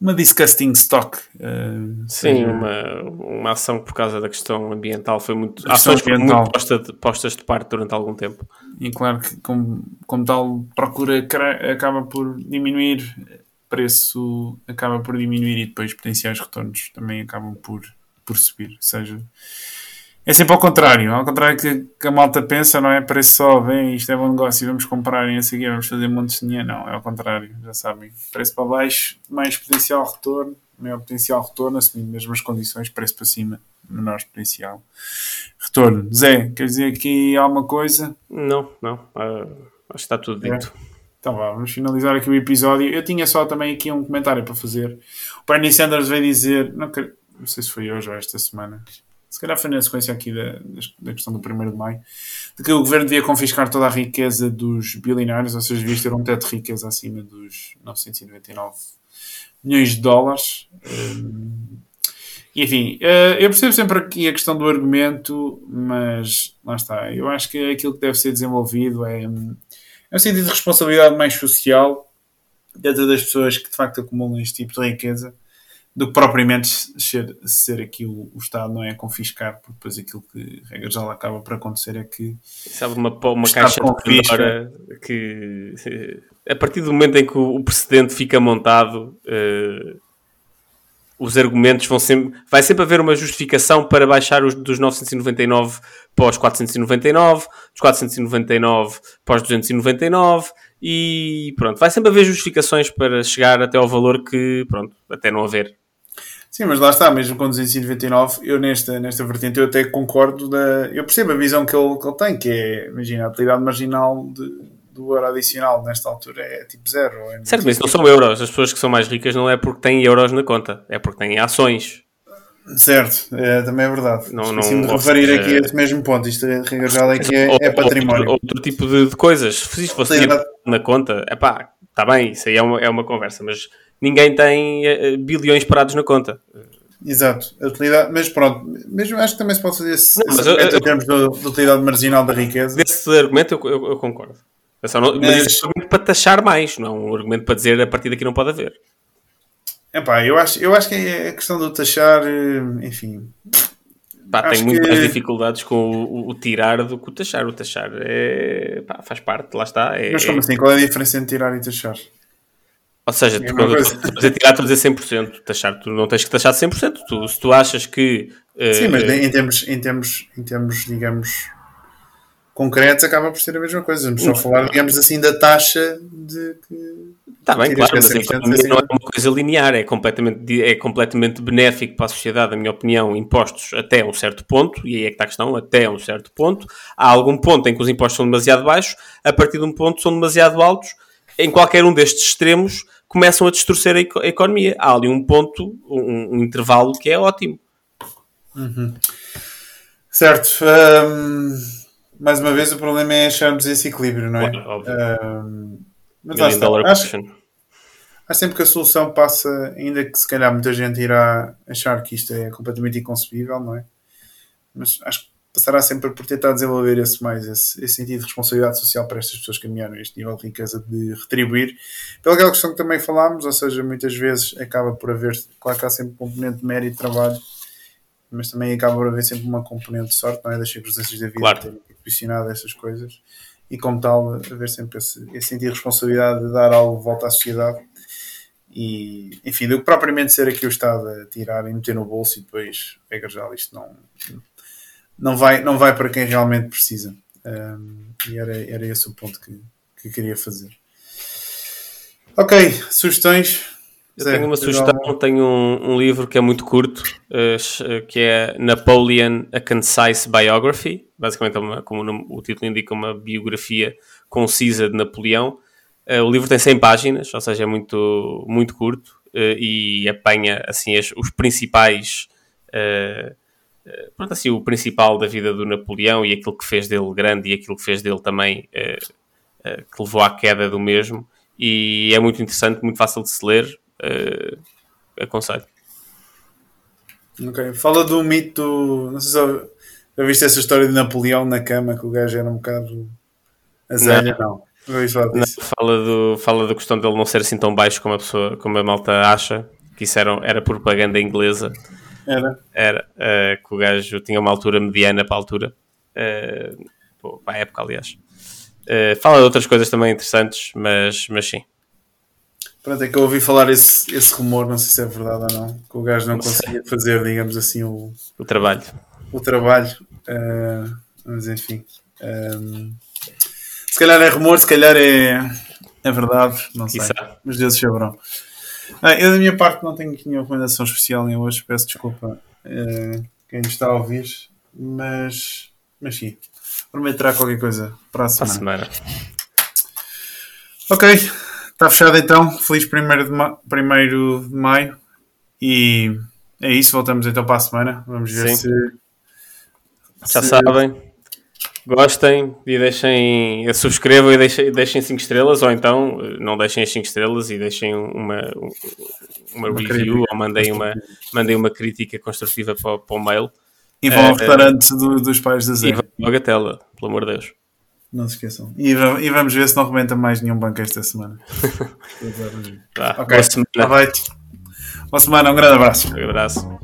uma disgusting stock. Uh, Sim, uma, uma ação por causa da questão ambiental foi muito. Ações foram muito postas de, postas de parte durante algum tempo. E claro que, como, como tal, procura acaba por diminuir, preço acaba por diminuir e depois potenciais retornos também acabam por por subir. Ou seja, é sempre ao contrário. Ao contrário que, que a malta pensa, não é? Preço só, vem, isto é bom negócio, vamos comprar e a seguir vamos fazer montes de dinheiro. Não, é ao contrário, já sabem. Preço para baixo, mais potencial retorno, maior potencial retorno, assumindo mesmo as condições, preço para cima, menor potencial retorno. Zé, quer dizer aqui alguma coisa? Não, não. Uh, acho que está tudo dito. É. Então vá, vamos finalizar aqui o episódio. Eu tinha só também aqui um comentário para fazer. O Bernie Sanders veio dizer, não, não sei se foi hoje ou esta semana, se calhar foi na sequência aqui da, da questão do 1 de maio, de que o governo devia confiscar toda a riqueza dos bilionários, ou seja, devia ter um teto de riqueza acima dos 999 milhões de dólares. Um, enfim, uh, eu percebo sempre aqui a questão do argumento, mas lá está. Eu acho que aquilo que deve ser desenvolvido é, é um sentido de responsabilidade mais social dentro das pessoas que de facto acumulam este tipo de riqueza do que propriamente ser, ser aqui o, o, Estado não é? Confiscar, porque depois aquilo que regra já acaba por acontecer é que sabe uma, uma caixa de Pandora que a partir do momento em que o, o precedente fica montado uh, os argumentos vão sempre vai sempre haver uma justificação para baixar os dos 999 para os 499 dos 499 para os 299 e pronto, vai sempre haver justificações para chegar até ao valor que, pronto, até não haver. Sim, mas lá está, mesmo com 299, eu nesta, nesta vertente eu até concordo, da, eu percebo a visão que ele, que ele tem, que é, imagina, a utilidade marginal de, do euro adicional nesta altura é tipo zero. É certo, mas não são euros, as pessoas que são mais ricas não é porque têm euros na conta, é porque têm ações. Certo, é, também é verdade. Não, não, de referir aqui a esse mesmo ponto. Isto, é, geral, é é, é património. Outro, outro, tipo de, de, coisas. Se fosse na conta, é pá, está bem, isso aí é uma, é uma conversa, mas ninguém tem uh, bilhões parados na conta. Exato, a utilidade, mas pronto, mesmo acho que também se pode fazer esse, não, esse eu, eu, em termos da utilidade marginal da riqueza. Desse argumento eu, eu, eu concordo. Não, mas, mas isso é um argumento para taxar mais, não é um argumento para dizer a partir daqui não pode haver. Epá, eu acho, eu acho que é a questão do taxar, eh, enfim. Pá, tem muito que... mais dificuldades com o, o, tirar do que o taxar. O taxar é, pá, faz parte, lá está. É, Mas como assim? Qual é a diferença entre tirar e taxar? Ou seja, é tu, quando estás a tirar, tu a dizer 100%. Taxar, tu não tens que taxar 100%. Tu, se tu achas que. Uh, Sim, mas em termos, em, termos, em termos, digamos, concretos, acaba por ser a mesma coisa. Vamos só falar, digamos assim, da taxa de que Está bem, claro, mas a economia não é uma coisa linear, é completamente, é completamente benéfico para a sociedade, na minha opinião, impostos até um certo ponto, e aí é que está a questão, até um certo ponto. Há algum ponto em que os impostos são demasiado baixos, a partir de um ponto são demasiado altos, em qualquer um destes extremos começam a distorcer a, economia. Há ali um ponto, um, um intervalo que é ótimo. Uhum. Certo. Um, mais uma vez, o problema é acharmos esse equilíbrio, não é? Óbvio. Um, mas lá está. Acho, acho sempre que a solução passa, ainda que se calhar muita gente irá achar que isto é completamente inconcebível, não é? Mas acho que passará sempre por tentar desenvolver esse mais, esse, esse sentido de responsabilidade social para estas pessoas que caminharam este nível de riqueza de retribuir. Pela questão que também falámos, ou seja, muitas vezes acaba por haver, claro que há sempre um componente de mérito de trabalho, mas também acaba por haver sempre uma componente de sorte, não é? Das circunstâncias da vida claro. terem proporcionado essas coisas e como tal haver sempre esse, esse sentido de responsabilidade de dar algo de volta à sociedade e enfim, do que propriamente ser aqui o Estado a tirar e meter no bolso e depois regra já isto não, não, vai, não vai para quem realmente precisa um, e era, era esse o ponto que, que queria fazer ok, sugestões eu tenho uma sugestão, tenho um, um, livro que é muito curto, uh, que é Napoleon, A Concise Biography. Basicamente, é uma, como o título indica, uma biografia concisa de Napoleão. Uh, o livro tem 100 páginas, ou seja, é muito, muito curto uh, e apanha assim, as, os principais. Pronto, assim, o principal da vida do Napoleão e aquilo que fez dele grande e aquilo que fez dele também que levou à queda do mesmo. E é muito interessante, muito fácil de se ler aconselho. Ok, fala do mito. Não sei se já viste essa história de Napoleão na cama, que o gajo era um bocado azelha, não. não. não fala, do, fala da questão dele não ser assim tão baixo como a, pessoa, como a malta acha, que isso era, era propaganda inglesa. Era? Era, uh, que o gajo tinha uma altura mediana para a altura, uh, para a época, aliás. Uh, fala de outras coisas também interessantes, mas, mas sim. Pronto, é que eu ouvi falar esse, esse rumor, não sei se é verdade ou não, que o gajo não conseguia fazer, digamos assim, o, o trabalho. O trabalho, uh, mas enfim. Um, eh, se calhar é rumor, se calhar é, é verdade, não sei. Mas Deus saberão. Ah, eu, da minha parte, não tenho nenhuma recomendação especial em hoje, peço desculpa uh, quem está a ouvir, mas, mas sim, prometo terá qualquer coisa para a semana. Para a semana. Ok. Está fechado então. Feliz 1 de, ma primeiro de maio. E é isso. Voltamos então para a semana. Vamos ver Sim. se. Já se... sabem. Gostem e deixem, subscrevam e deixem, deixem 5 estrelas, ou então não deixem as 5 estrelas e deixem uma, uma, uma review crítica. ou mandem uma, mandem uma crítica construtiva para, para o mail. E vão ao uh, restaurante do, dos pais da Zé. E vão Bagatela, pelo amor de Deus. Não se esqueçam. E, e vamos ver se não rebenta mais nenhum banco esta semana. tá, ok, boa semana. Boa semana, um grande abraço. Um abraço.